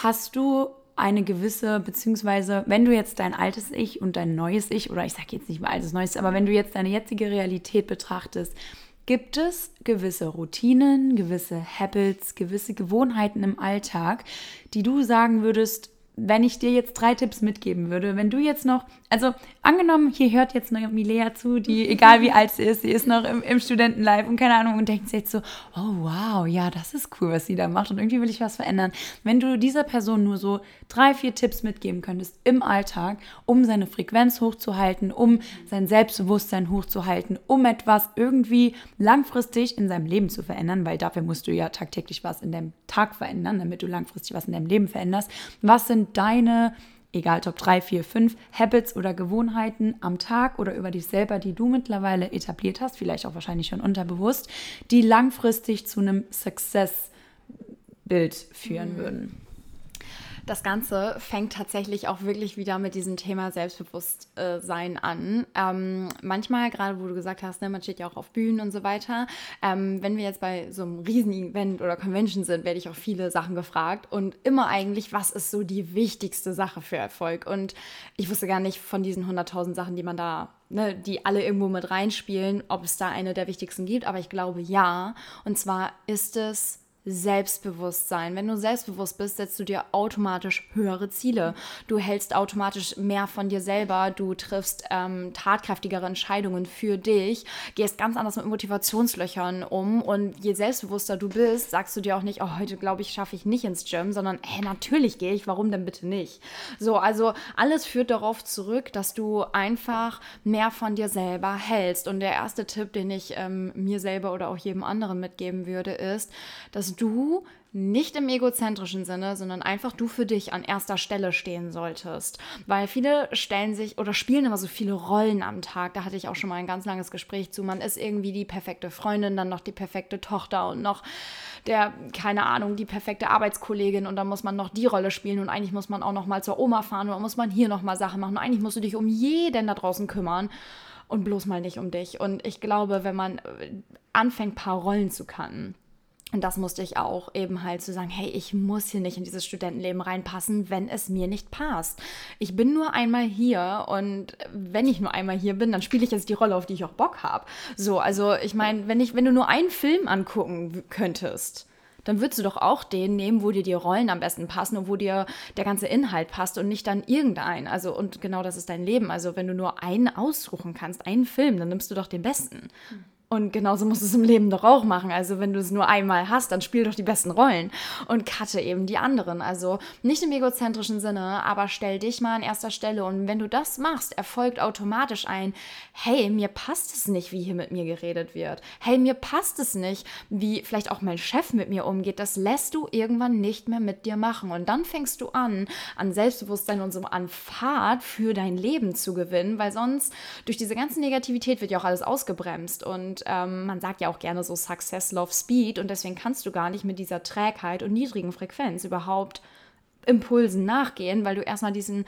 Hast du eine gewisse, beziehungsweise wenn du jetzt dein altes Ich und dein neues Ich, oder ich sage jetzt nicht mal altes, neues, aber wenn du jetzt deine jetzige Realität betrachtest, gibt es gewisse Routinen, gewisse Habits, gewisse Gewohnheiten im Alltag, die du sagen würdest, wenn ich dir jetzt drei Tipps mitgeben würde, wenn du jetzt noch, also angenommen, hier hört jetzt eine Milea zu, die, egal wie alt sie ist, sie ist noch im, im Studentenlife und keine Ahnung und denkt sich jetzt so, oh wow, ja, das ist cool, was sie da macht und irgendwie will ich was verändern. Wenn du dieser Person nur so drei, vier Tipps mitgeben könntest im Alltag, um seine Frequenz hochzuhalten, um sein Selbstbewusstsein hochzuhalten, um etwas irgendwie langfristig in seinem Leben zu verändern, weil dafür musst du ja tagtäglich was in deinem Tag verändern, damit du langfristig was in deinem Leben veränderst. Was sind deine egal Top 3, 4, 5 Habits oder Gewohnheiten am Tag oder über dich selber, die du mittlerweile etabliert hast, vielleicht auch wahrscheinlich schon unterbewusst, die langfristig zu einem Success-Bild führen mhm. würden das Ganze fängt tatsächlich auch wirklich wieder mit diesem Thema Selbstbewusstsein an. Ähm, manchmal, gerade wo du gesagt hast, ne, man steht ja auch auf Bühnen und so weiter. Ähm, wenn wir jetzt bei so einem Riesen-Event oder Convention sind, werde ich auch viele Sachen gefragt und immer eigentlich, was ist so die wichtigste Sache für Erfolg? Und ich wusste gar nicht von diesen 100.000 Sachen, die man da Ne, die alle irgendwo mit reinspielen, ob es da eine der wichtigsten gibt, aber ich glaube ja. Und zwar ist es Selbstbewusstsein. Wenn du selbstbewusst bist, setzt du dir automatisch höhere Ziele. Du hältst automatisch mehr von dir selber. Du triffst ähm, tatkräftigere Entscheidungen für dich. Gehst ganz anders mit Motivationslöchern um. Und je selbstbewusster du bist, sagst du dir auch nicht, oh, heute glaube ich, schaffe ich nicht ins Gym, sondern, hey, natürlich gehe ich. Warum denn bitte nicht? So, also alles führt darauf zurück, dass du einfach mehr von dir selber hältst. Und der erste Tipp, den ich ähm, mir selber oder auch jedem anderen mitgeben würde, ist, dass du nicht im egozentrischen Sinne, sondern einfach du für dich an erster Stelle stehen solltest. Weil viele stellen sich oder spielen immer so viele Rollen am Tag. Da hatte ich auch schon mal ein ganz langes Gespräch zu. Man ist irgendwie die perfekte Freundin, dann noch die perfekte Tochter und noch der, keine Ahnung, die perfekte Arbeitskollegin und dann muss man noch die Rolle spielen und eigentlich muss man auch noch mal zur Oma fahren und muss man hier noch mal Sachen machen und eigentlich musst du dich um jeden da draußen kümmern und bloß mal nicht um dich. Und ich glaube, wenn man äh, anfängt, paar Rollen zu kannten, und das musste ich auch eben halt zu sagen, hey, ich muss hier nicht in dieses Studentenleben reinpassen, wenn es mir nicht passt. Ich bin nur einmal hier und wenn ich nur einmal hier bin, dann spiele ich jetzt die Rolle, auf die ich auch Bock habe. So, also ich meine, wenn ich, wenn du nur einen Film angucken könntest, dann würdest du doch auch den nehmen, wo dir die Rollen am besten passen und wo dir der ganze Inhalt passt und nicht dann irgendein. Also, und genau das ist dein Leben. Also, wenn du nur einen aussuchen kannst, einen Film, dann nimmst du doch den besten. Und genauso musst du es im Leben doch auch machen. Also wenn du es nur einmal hast, dann spiel doch die besten Rollen und cutte eben die anderen. Also nicht im egozentrischen Sinne, aber stell dich mal an erster Stelle. Und wenn du das machst, erfolgt automatisch ein, hey, mir passt es nicht, wie hier mit mir geredet wird. Hey, mir passt es nicht, wie vielleicht auch mein Chef mit mir umgeht. Das lässt du irgendwann nicht mehr mit dir machen. Und dann fängst du an, an Selbstbewusstsein und so an Fahrt für dein Leben zu gewinnen, weil sonst durch diese ganze Negativität wird ja auch alles ausgebremst. Und ähm, man sagt ja auch gerne so Success, Love, Speed. Und deswegen kannst du gar nicht mit dieser Trägheit und niedrigen Frequenz überhaupt Impulsen nachgehen, weil du erstmal diesen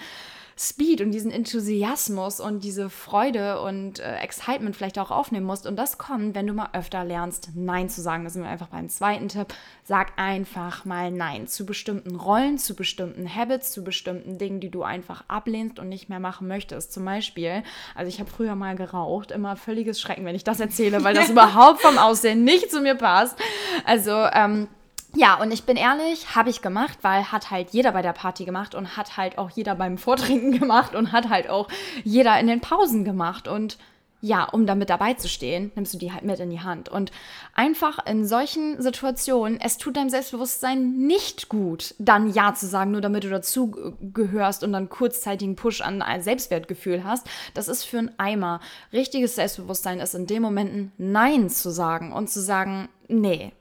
Speed und diesen Enthusiasmus und diese Freude und äh, Excitement vielleicht auch aufnehmen musst. Und das kommt, wenn du mal öfter lernst, Nein zu sagen. Da sind wir einfach beim zweiten Tipp. Sag einfach mal Nein zu bestimmten Rollen, zu bestimmten Habits, zu bestimmten Dingen, die du einfach ablehnst und nicht mehr machen möchtest. Zum Beispiel, also ich habe früher mal geraucht, immer völliges Schrecken, wenn ich das erzähle, weil das überhaupt vom Aussehen nicht zu mir passt. Also, ähm, ja, und ich bin ehrlich, habe ich gemacht, weil hat halt jeder bei der Party gemacht und hat halt auch jeder beim Vortrinken gemacht und hat halt auch jeder in den Pausen gemacht. Und ja, um damit dabei zu stehen, nimmst du die halt mit in die Hand. Und einfach in solchen Situationen, es tut deinem Selbstbewusstsein nicht gut, dann Ja zu sagen, nur damit du dazu gehörst und dann kurzzeitigen Push an ein Selbstwertgefühl hast. Das ist für einen Eimer. Richtiges Selbstbewusstsein ist in den Momenten Nein zu sagen und zu sagen, nee,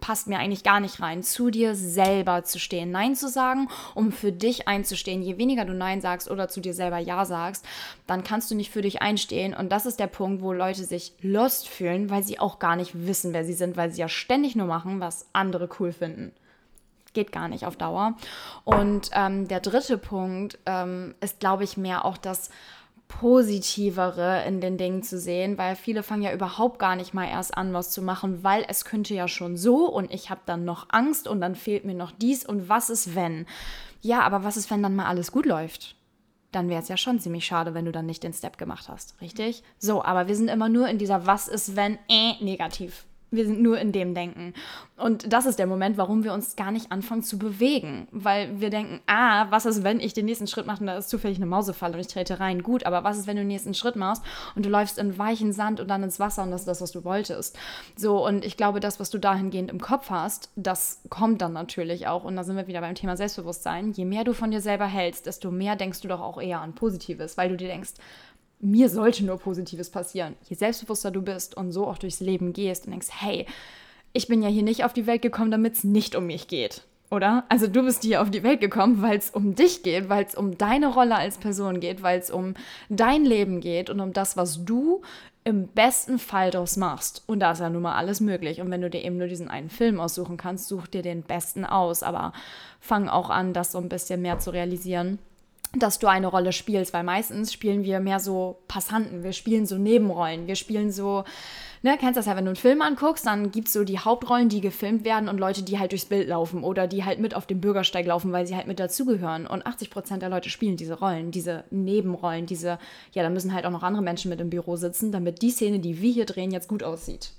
passt mir eigentlich gar nicht rein, zu dir selber zu stehen, Nein zu sagen, um für dich einzustehen. Je weniger du Nein sagst oder zu dir selber Ja sagst, dann kannst du nicht für dich einstehen. Und das ist der Punkt, wo Leute sich lost fühlen, weil sie auch gar nicht wissen, wer sie sind, weil sie ja ständig nur machen, was andere cool finden geht gar nicht auf Dauer. Und ähm, der dritte Punkt ähm, ist, glaube ich, mehr auch das Positivere in den Dingen zu sehen, weil viele fangen ja überhaupt gar nicht mal erst an, was zu machen, weil es könnte ja schon so und ich habe dann noch Angst und dann fehlt mir noch dies und was ist wenn? Ja, aber was ist, wenn dann mal alles gut läuft? Dann wäre es ja schon ziemlich schade, wenn du dann nicht den Step gemacht hast, richtig? So, aber wir sind immer nur in dieser Was ist wenn äh negativ Wir sind nur in dem Denken. Und das ist der Moment, warum wir uns gar nicht anfangen zu bewegen. Weil wir denken, ah, was ist, wenn ich den nächsten Schritt mache und da ist zufällig eine Mausefalle und ich trete rein? Gut, aber was ist, wenn du den nächsten Schritt machst und du läufst in weichen Sand und dann ins Wasser und das ist das, was du wolltest? So, und ich glaube, das, was du dahingehend im Kopf hast, das kommt dann natürlich auch. Und da sind wir wieder beim Thema Selbstbewusstsein. Je mehr du von dir selber hältst, desto mehr denkst du doch auch eher an Positives, weil du dir denkst, mir sollte nur Positives passieren. Je selbstbewusster du bist und so auch durchs Leben gehst und denkst, hey, ich bin ja hier nicht auf die Welt gekommen, damit es nicht um mich geht. Oder? Also du bist hier auf die Welt gekommen, weil es um dich geht, weil es um deine Rolle als Person geht, weil es um dein Leben geht und um das, was du im besten Fall daraus machst. Und da ist ja nun mal alles möglich. Und wenn du dir eben nur diesen einen Film aussuchen kannst, such dir den besten aus. Aber fang auch an, das so ein bisschen mehr zu realisieren dass du eine Rolle spielst, weil meistens spielen wir mehr so Passanten, wir spielen so Nebenrollen, wir spielen so, ne, kennst das ja, wenn du einen Film anguckst, dann gibt es so die Hauptrollen, die gefilmt werden und Leute, die halt durchs Bild laufen oder die halt mit auf dem Bürgersteig laufen, weil sie halt mit dazugehören. Und 80 Prozent der Leute spielen diese Rollen, diese Nebenrollen, diese, ja, da müssen halt auch noch andere Menschen mit im Büro sitzen, damit die Szene, die wir hier drehen, jetzt gut aussieht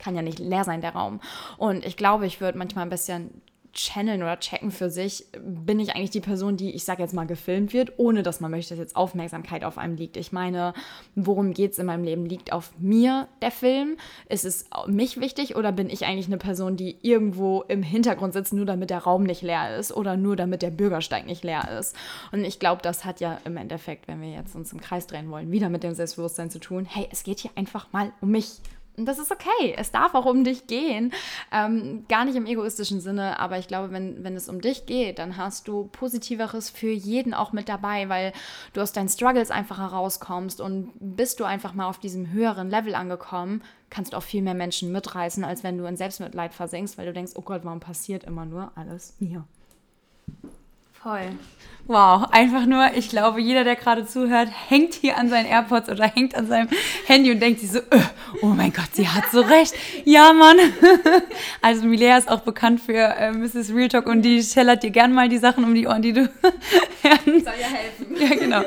kann ja nicht leer sein, der Raum. Und ich glaube, ich würde manchmal ein bisschen channeln oder checken für sich, bin ich eigentlich die Person, die, ich sage jetzt mal, gefilmt wird, ohne dass man möchte, dass jetzt Aufmerksamkeit auf einem liegt. Ich meine, worum geht es in meinem Leben? Liegt auf mir der Film? Ist es mich wichtig oder bin ich eigentlich eine Person, die irgendwo im Hintergrund sitzt, nur damit der Raum nicht leer ist oder nur damit der Bürgersteig nicht leer ist? Und ich glaube, das hat ja im Endeffekt, wenn wir jetzt uns im Kreis drehen wollen, wieder mit dem Selbstbewusstsein zu tun. Hey, es geht hier einfach mal um mich und das ist okay. Es darf auch um dich gehen. Ähm, gar nicht im egoistischen Sinne, aber ich glaube, wenn, wenn es um dich geht, dann hast du Positiveres für jeden auch mit dabei, weil du aus deinen Struggles einfach herauskommst und bist du einfach mal auf diesem höheren Level angekommen, kannst du auch viel mehr Menschen mitreißen, als wenn du in Selbstmitleid versinkst, weil du denkst, oh Gott, warum passiert immer nur alles mir? Voll. Wow, einfach nur, ich glaube, jeder, der gerade zuhört, hängt hier an seinen AirPods oder hängt an seinem Handy und denkt sich so, öh, oh mein Gott, sie hat so recht. Ja, Mann. Also Milea ist auch bekannt für äh, Mrs. Real Talk und die schellert dir gern mal die Sachen um die Ohren, die du hören. Soll ja helfen. Ja, genau.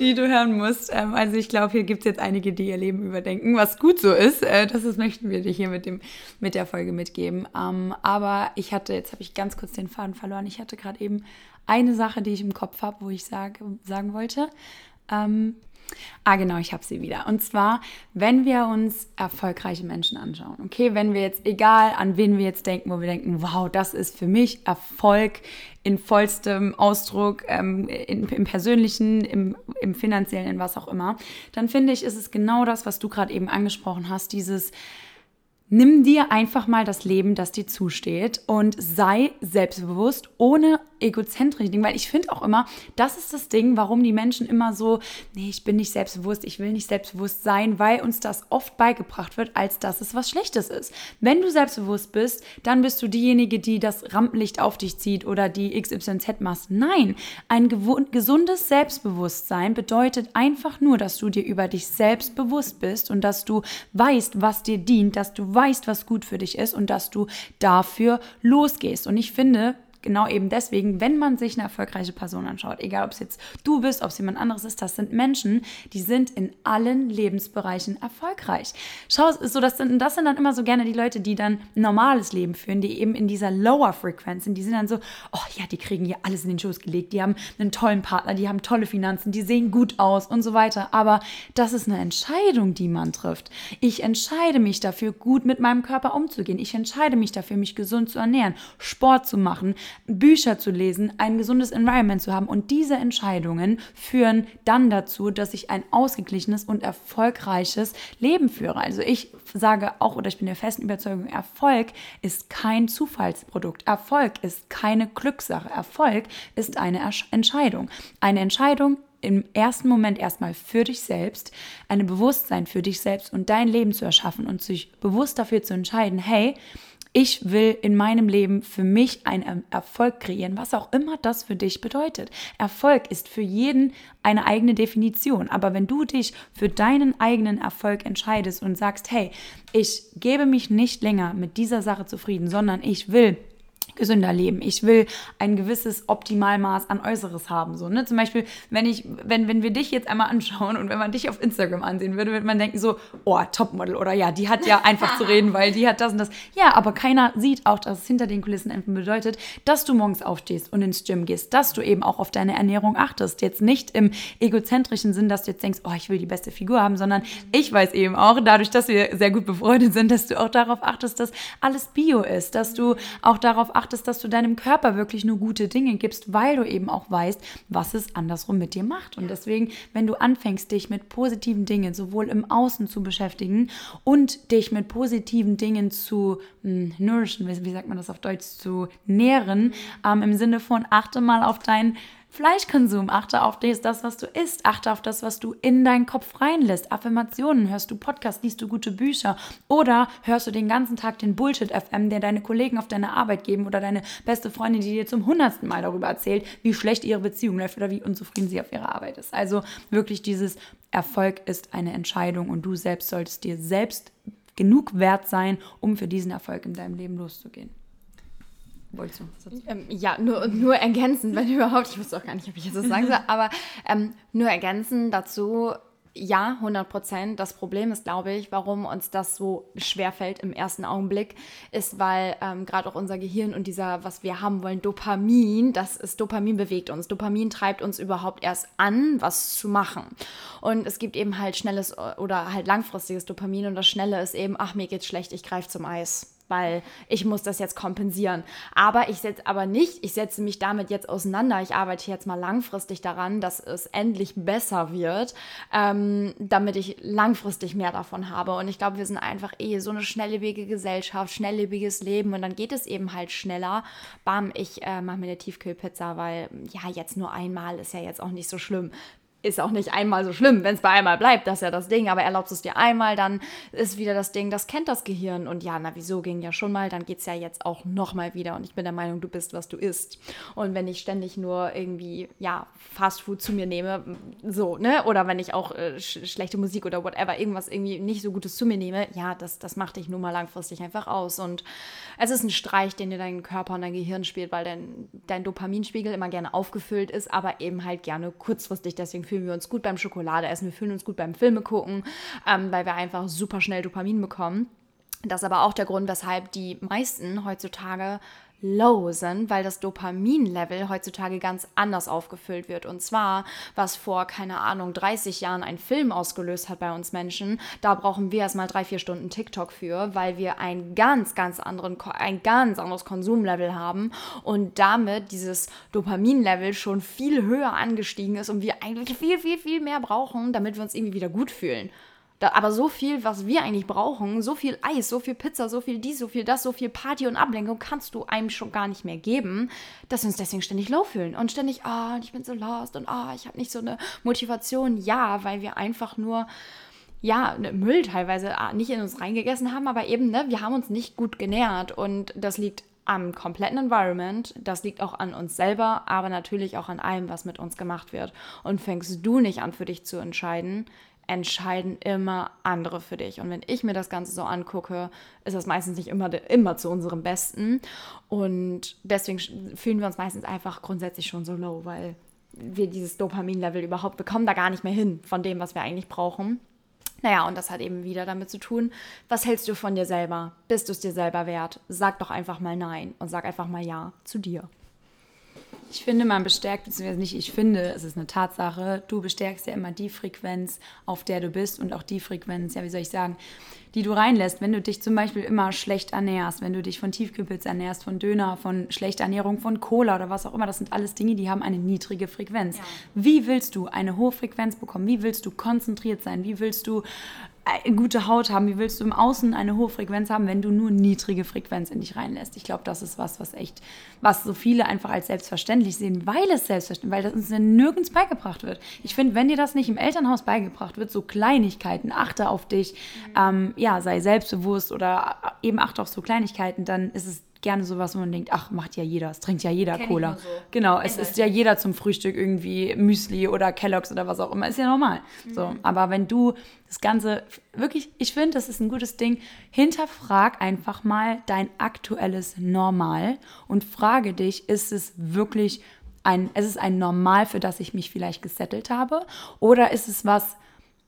Die du hören musst. Ähm, also ich glaube, hier gibt es jetzt einige, die ihr Leben überdenken, was gut so ist. Äh, das ist, möchten wir dir hier mit, dem, mit der Folge mitgeben. Ähm, aber ich hatte, jetzt habe ich ganz kurz den Faden verloren, ich hatte gerade eben eine Sache, die ich im Kopf habe, wo ich sage, sagen wollte. Ähm, ah, genau, ich habe sie wieder. Und zwar, wenn wir uns erfolgreiche Menschen anschauen, okay, wenn wir jetzt, egal an wen wir jetzt denken, wo wir denken, wow, das ist für mich Erfolg in vollstem Ausdruck, ähm, in, im persönlichen, im, im finanziellen, in was auch immer, dann finde ich, ist es genau das, was du gerade eben angesprochen hast, dieses Nimm dir einfach mal das Leben, das dir zusteht und sei selbstbewusst, ohne egozentrisch Ding, weil ich finde auch immer, das ist das Ding, warum die Menschen immer so, nee, ich bin nicht selbstbewusst, ich will nicht selbstbewusst sein, weil uns das oft beigebracht wird, als dass es was Schlechtes ist. Wenn du selbstbewusst bist, dann bist du diejenige, die das Rampenlicht auf dich zieht oder die XYZ machst. Nein, ein gesundes Selbstbewusstsein bedeutet einfach nur, dass du dir über dich selbst bewusst bist und dass du weißt, was dir dient, dass du weißt, was gut für dich ist und dass du dafür losgehst. Und ich finde, genau eben deswegen, wenn man sich eine erfolgreiche Person anschaut, egal ob es jetzt du bist, ob es jemand anderes ist, das sind Menschen, die sind in allen Lebensbereichen erfolgreich. Schau, so das sind, das sind dann immer so gerne die Leute, die dann ein normales Leben führen, die eben in dieser Lower Frequenz sind. Die sind dann so, oh ja, die kriegen hier alles in den Schoß gelegt, die haben einen tollen Partner, die haben tolle Finanzen, die sehen gut aus und so weiter. Aber das ist eine Entscheidung, die man trifft. Ich entscheide mich dafür, gut mit meinem Körper umzugehen. Ich entscheide mich dafür, mich gesund zu ernähren, Sport zu machen, Bücher zu lesen, ein gesundes Environment zu haben. Und diese Entscheidungen führen dann dazu, dass ich ein ausgeglichenes und erfolgreiches Leben führe. Also ich sage auch, oder ich bin der festen Überzeugung, Erfolg ist kein Zufallsprodukt. Erfolg ist keine Glückssache. Erfolg ist eine Entscheidung. Eine Entscheidung, im ersten Moment erstmal für dich selbst, ein Bewusstsein für dich selbst und dein Leben zu erschaffen und sich bewusst dafür zu entscheiden, hey, ich will in meinem Leben für mich einen Erfolg kreieren, was auch immer das für dich bedeutet. Erfolg ist für jeden eine eigene Definition. Aber wenn du dich für deinen eigenen Erfolg entscheidest und sagst, hey, ich gebe mich nicht länger mit dieser Sache zufrieden, sondern ich will gesünder leben. Ich will ein gewisses Optimalmaß an Äußeres haben. So, ne? Zum Beispiel, wenn ich, wenn, wenn wir dich jetzt einmal anschauen und wenn man dich auf Instagram ansehen würde, würde man denken so, oh, Topmodel oder ja, die hat ja einfach zu reden, weil die hat das und das. Ja, aber keiner sieht auch, dass es hinter den Kulissen einfach bedeutet, dass du morgens aufstehst und ins Gym gehst, dass du eben auch auf deine Ernährung achtest. Jetzt nicht im egozentrischen Sinn, dass du jetzt denkst, oh, ich will die beste Figur haben, sondern ich weiß eben auch, dadurch, dass wir sehr gut befreundet sind, dass du auch darauf achtest, dass alles Bio ist, dass du auch darauf achtest, achtest, dass du deinem Körper wirklich nur gute Dinge gibst, weil du eben auch weißt, was es andersrum mit dir macht. Und deswegen, wenn du anfängst, dich mit positiven Dingen sowohl im Außen zu beschäftigen und dich mit positiven Dingen zu mh, hm, nourishen, wie, wie sagt man das auf Deutsch, zu nähren, ähm, im Sinne von achte mal auf dein Fleischkonsum, achte auf das, was du isst, achte auf das, was du in deinen Kopf reinlässt. Affirmationen, hörst du Podcasts, liest du gute Bücher oder hörst du den ganzen Tag den Bullshit-FM, der deine Kollegen auf deine Arbeit geben oder deine beste Freundin, die dir zum hundertsten Mal darüber erzählt, wie schlecht ihre Beziehung läuft oder wie unzufrieden sie auf ihrer Arbeit ist. Also wirklich dieses Erfolg ist eine Entscheidung und du selbst solltest dir selbst genug wert sein, um für diesen Erfolg in deinem Leben loszugehen. Wolltest du? Ähm, ja, nur, nur ergänzen, wenn überhaupt. Ich wusste auch gar nicht, ob ich jetzt das sagen soll. Aber ähm, nur ergänzen dazu, ja, 100 Prozent. Das Problem ist, glaube ich, warum uns das so schwer fällt im ersten Augenblick, ist, weil ähm, gerade auch unser Gehirn und dieser, was wir haben wollen, Dopamin, das ist Dopamin bewegt uns. Dopamin treibt uns überhaupt erst an, was zu machen. Und es gibt eben halt schnelles oder halt langfristiges Dopamin und das Schnelle ist eben, ach, mir geht's schlecht, ich greife zum Eis weil ich muss das jetzt kompensieren. Aber ich setze aber nicht, ich setze mich damit jetzt auseinander. Ich arbeite jetzt mal langfristig daran, dass es endlich besser wird, ähm, damit ich langfristig mehr davon habe. Und ich glaube, wir sind einfach eh so eine schnelllebige Gesellschaft, schnelllebiges Leben und dann geht es eben halt schneller. Bam, ich äh, mache mir eine Tiefkühlpizza, weil ja, jetzt nur einmal ist ja jetzt auch nicht so schlimm ist auch nicht einmal so schlimm, wenn es bei einmal bleibt, das ist ja das Ding, aber erlaubst es dir einmal, dann ist wieder das Ding, das kennt das Gehirn. Und ja, na wieso ging ja schon mal, dann geht es ja jetzt auch nochmal wieder. Und ich bin der Meinung, du bist, was du isst. Und wenn ich ständig nur irgendwie, ja, Fastfood zu mir nehme, so, ne, oder wenn ich auch äh, sch schlechte Musik oder whatever, irgendwas irgendwie nicht so Gutes zu mir nehme, ja, das, das macht dich nun mal langfristig einfach aus. Und es ist ein Streich, den dir dein Körper und dein Gehirn spielt, weil dein, dein Dopaminspiegel immer gerne aufgefüllt ist, aber eben halt gerne kurzfristig, deswegen fühlen wir uns gut beim Schokolade essen, wir fühlen uns gut beim Filme gucken, ähm, weil wir einfach super schnell Dopamin bekommen. Das ist aber auch der Grund, weshalb die meisten heutzutage low sind, weil das Dopaminlevel heutzutage ganz anders aufgefüllt wird. Und zwar, was vor, keine Ahnung, 30 Jahren ein Film ausgelöst hat bei uns Menschen, da brauchen wir erstmal drei, vier Stunden TikTok für, weil wir ein ganz, ganz anderen, ein ganz anderes Konsumlevel haben und damit dieses Dopaminlevel schon viel höher angestiegen ist und wir eigentlich viel, viel, viel mehr brauchen, damit wir uns irgendwie wieder gut fühlen. Da, aber so viel, was wir eigentlich brauchen, so viel Eis, so viel Pizza, so viel dies, so viel das, so viel Party und Ablenkung kannst du einem schon gar nicht mehr geben, dass wir uns deswegen ständig low fühlen und ständig, ah, ich bin so lost und ah, ich habe nicht so eine Motivation. Ja, weil wir einfach nur ja, ne, Müll teilweise ah, nicht in uns reingegessen haben, aber eben, ne, wir haben uns nicht gut genährt und das liegt am kompletten Environment, das liegt auch an uns selber, aber natürlich auch an allem, was mit uns gemacht wird. Und fängst du nicht an, für dich zu entscheiden, entscheiden immer andere für dich. Und wenn ich mir das Ganze so angucke, ist das meistens nicht immer, immer zu unserem Besten. Und deswegen fühlen wir uns meistens einfach grundsätzlich schon so low, weil wir dieses Dopamin-Level überhaupt bekommen da gar nicht mehr hin von dem, was wir eigentlich brauchen. Naja, und das hat eben wieder damit zu tun, was hältst du von dir selber? Bist du es dir selber wert? Sag doch einfach mal Nein und sag einfach mal Ja zu dir. Ich finde, man bestärkt, beziehungsweise nicht, ich finde, es ist eine Tatsache, du bestärkst ja immer die Frequenz, auf der du bist und auch die Frequenz, ja, wie soll ich sagen, die du reinlässt. Wenn du dich zum Beispiel immer schlecht ernährst, wenn du dich von Tiefkühlpilz ernährst, von Döner, von schlechter Ernährung, von Cola oder was auch immer, das sind alles Dinge, die haben eine niedrige Frequenz. Ja. Wie willst du eine hohe Frequenz bekommen? Wie willst du konzentriert sein? Wie willst du gute Haut haben? Wie willst du im Außen eine hohe Frequenz haben, wenn du nur niedrige Frequenz in dich reinlässt? Ich glaube, das ist was, was echt, was so viele einfach als selbstverständlich sehen, weil es selbstverständlich, weil das uns nirgends beigebracht wird. Ich finde, wenn dir das nicht im Elternhaus beigebracht wird, so Kleinigkeiten, achte auf dich, mhm. ähm, ja, sei selbstbewusst oder eben achte auf so Kleinigkeiten, dann ist es gerne sowas, wo man denkt, ach, macht ja jeder, es trinkt ja jeder Kenn Cola. So. Genau, es ist ja jeder zum Frühstück irgendwie Müsli oder Kelloggs oder was auch immer, ist ja normal. Mhm. So, aber wenn du das Ganze wirklich, ich finde, das ist ein gutes Ding, hinterfrag einfach mal dein aktuelles Normal und frage dich, ist es wirklich ein, ist es ein Normal, für das ich mich vielleicht gesettelt habe oder ist es was,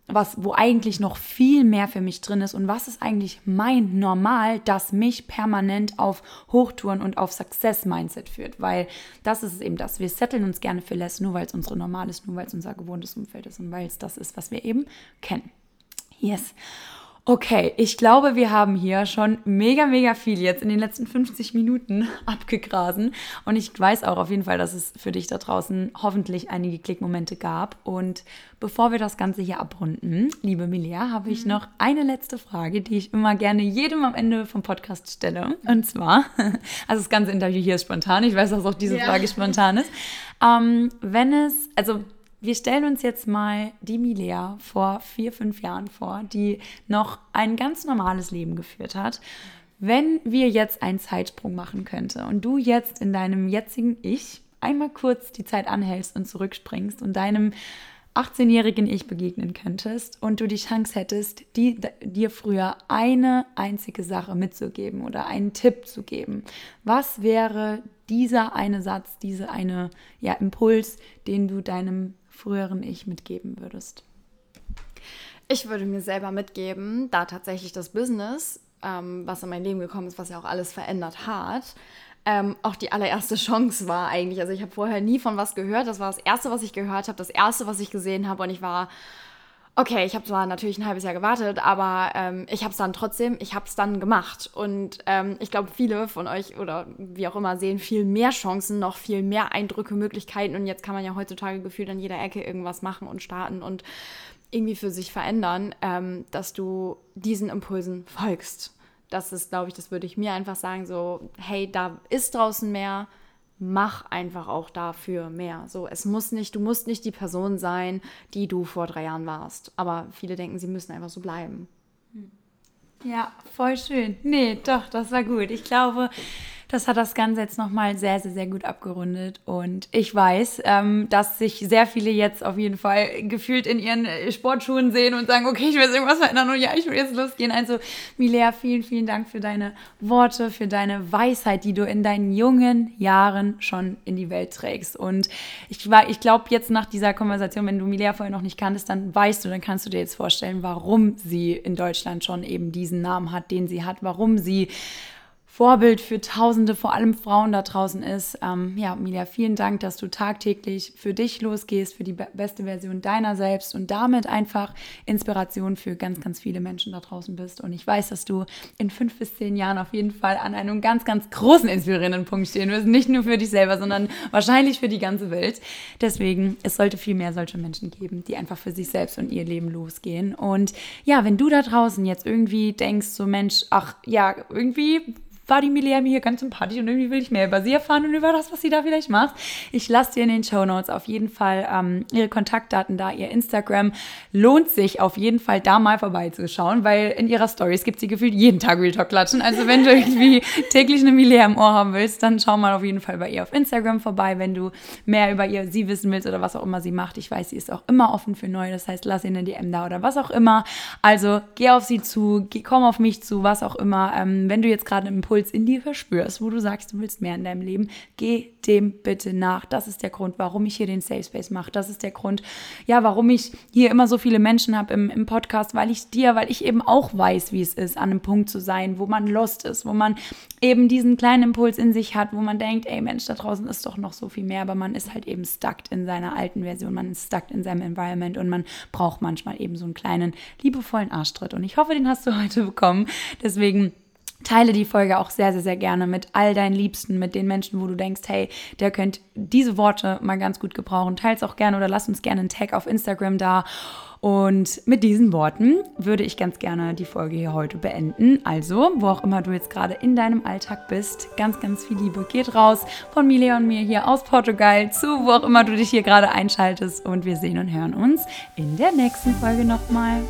was, wo eigentlich noch viel mehr für mich drin ist und was ist eigentlich mein Normal, das mich permanent auf Hochtouren und auf Success-Mindset führt, weil das ist eben das. Wir setteln uns gerne für less, nur weil es unsere Normal ist, nur weil es unser gewohntes Umfeld ist und weil es das ist, was wir eben kennen. Yes. Okay, ich glaube, wir haben hier schon mega, mega viel jetzt in den letzten 50 Minuten abgegrasen. Und ich weiß auch auf jeden Fall, dass es für dich da draußen hoffentlich einige Klickmomente gab. Und bevor wir das Ganze hier abrunden, liebe Milia, habe ich mhm. noch eine letzte Frage, die ich immer gerne jedem am Ende vom Podcast stelle. Und zwar, also das ganze Interview hier ist spontan. Ich weiß, dass auch diese ja. Frage spontan ist. Ähm, wenn es, also wir stellen uns jetzt mal die Milea vor vier, fünf Jahren vor, die noch ein ganz normales Leben geführt hat. Wenn wir jetzt einen Zeitsprung machen könnte und du jetzt in deinem jetzigen Ich einmal kurz die Zeit anhältst und zurückspringst und deinem 18-jährigen Ich begegnen könntest und du die Chance hättest, die, dir früher eine einzige Sache mitzugeben oder einen Tipp zu geben, was wäre dieser eine Satz, dieser eine ja, Impuls, den du deinem früheren Ich mitgeben würdest? Ich würde mir selber mitgeben, da tatsächlich das Business, ähm, was in mein Leben gekommen ist, was ja auch alles verändert hat, ähm, auch die allererste Chance war eigentlich. Also ich habe vorher nie von was gehört. Das war das Erste, was ich gehört habe, das Erste, was ich gesehen habe. Und ich war okay, ich habe zwar natürlich ein halbes Jahr gewartet, aber ähm, ich habe es dann trotzdem, ich habe es dann gemacht. Und ähm, ich glaube, viele von euch oder wie auch immer sehen viel mehr Chancen, noch viel mehr Eindrücke, Möglichkeiten. Und jetzt kann man ja heutzutage gefühlt an jeder Ecke irgendwas machen und starten und irgendwie für sich verändern, ähm, dass du diesen Impulsen folgst. Das ist, glaube ich, das würde ich mir einfach sagen, so, hey, da ist draußen mehr mach einfach auch dafür mehr. So, es muss nicht, du musst nicht die Person sein, die du vor drei Jahren warst. Aber viele denken, sie müssen einfach so bleiben. Ja, voll schön. Nee, doch, das war gut. Ich glaube, das hat das Ganze jetzt nochmal sehr, sehr, sehr gut abgerundet. Und ich weiß, ähm, dass sich sehr viele jetzt auf jeden Fall gefühlt in ihren äh, Sportschuhen sehen und sagen, okay, ich will jetzt irgendwas verändern und ja, ich will jetzt losgehen. Also, Milea, vielen, vielen Dank für deine Worte, für deine Weisheit, die du in deinen jungen Jahren schon in die Welt trägst. Und ich, ich glaube, jetzt nach dieser Konversation, wenn du Milea vorher noch nicht kanntest, dann weißt du, dann kannst du dir jetzt vorstellen, warum sie in Deutschland schon eben diesen Namen hat, den sie hat, warum sie Vorbild für Tausende, vor allem Frauen da draußen ist. Ähm, ja, Milia, vielen Dank, dass du tagtäglich für dich losgehst, für die be beste Version deiner selbst und damit einfach Inspiration für ganz, ganz viele Menschen da draußen bist. Und ich weiß, dass du in fünf bis zehn Jahren auf jeden Fall an einem ganz, ganz großen inspirierenden Punkt stehen wirst. Nicht nur für dich selber, sondern wahrscheinlich für die ganze Welt. Deswegen, es sollte viel mehr solche Menschen geben, die einfach für sich selbst und ihr Leben losgehen. Und ja, wenn du da draußen jetzt irgendwie denkst, so Mensch, ach ja, irgendwie war die Milea mir hier ganz sympathisch und irgendwie will ich mehr über sie erfahren und über das, was sie da vielleicht macht. Ich lasse dir in den Show Notes auf jeden Fall ähm, ihre Kontaktdaten da, ihr Instagram. Lohnt sich auf jeden Fall da mal vorbeizuschauen, weil in ihrer Stories gibt sie gefühlt jeden Tag Real Talk klatschen. Also wenn du irgendwie täglich eine Milea im Ohr haben willst, dann schau mal auf jeden Fall bei ihr auf Instagram vorbei, wenn du mehr über ihr sie wissen willst oder was auch immer sie macht. Ich weiß, sie ist auch immer offen für neu. Das heißt, lass ihr eine DM da oder was auch immer. Also geh auf sie zu, geh, komm auf mich zu, was auch immer. Ähm, wenn du jetzt gerade einen Impuls Impuls in dir verspürst, wo du sagst, du willst mehr in deinem Leben, geh dem bitte nach. Das ist der Grund, warum ich hier den Safe Space mache. Das ist der Grund, ja, warum ich hier immer so viele Menschen habe im, im Podcast, weil ich dir, weil ich eben auch weiß, wie es ist, an einem Punkt zu sein, wo man lost ist, wo man eben diesen kleinen Impuls in sich hat, wo man denkt, ey Mensch, da draußen ist doch noch so viel mehr, aber man ist halt eben stuck in seiner alten Version, man ist stuck in seinem Environment und man braucht manchmal eben so einen kleinen, liebevollen Arschtritt. Und ich hoffe, den hast du heute bekommen. Deswegen Teile die Folge auch sehr, sehr, sehr gerne mit all deinen Liebsten, mit den Menschen, wo du denkst, hey, der könnte diese Worte mal ganz gut gebrauchen. Teils auch gerne oder lass uns gerne einen Tag auf Instagram da. Und mit diesen Worten würde ich ganz gerne die Folge hier heute beenden. Also, wo auch immer du jetzt gerade in deinem Alltag bist, ganz, ganz viel Liebe geht raus von Mile und mir hier aus Portugal zu, wo auch immer du dich hier gerade einschaltest. Und wir sehen und hören uns in der nächsten Folge nochmal.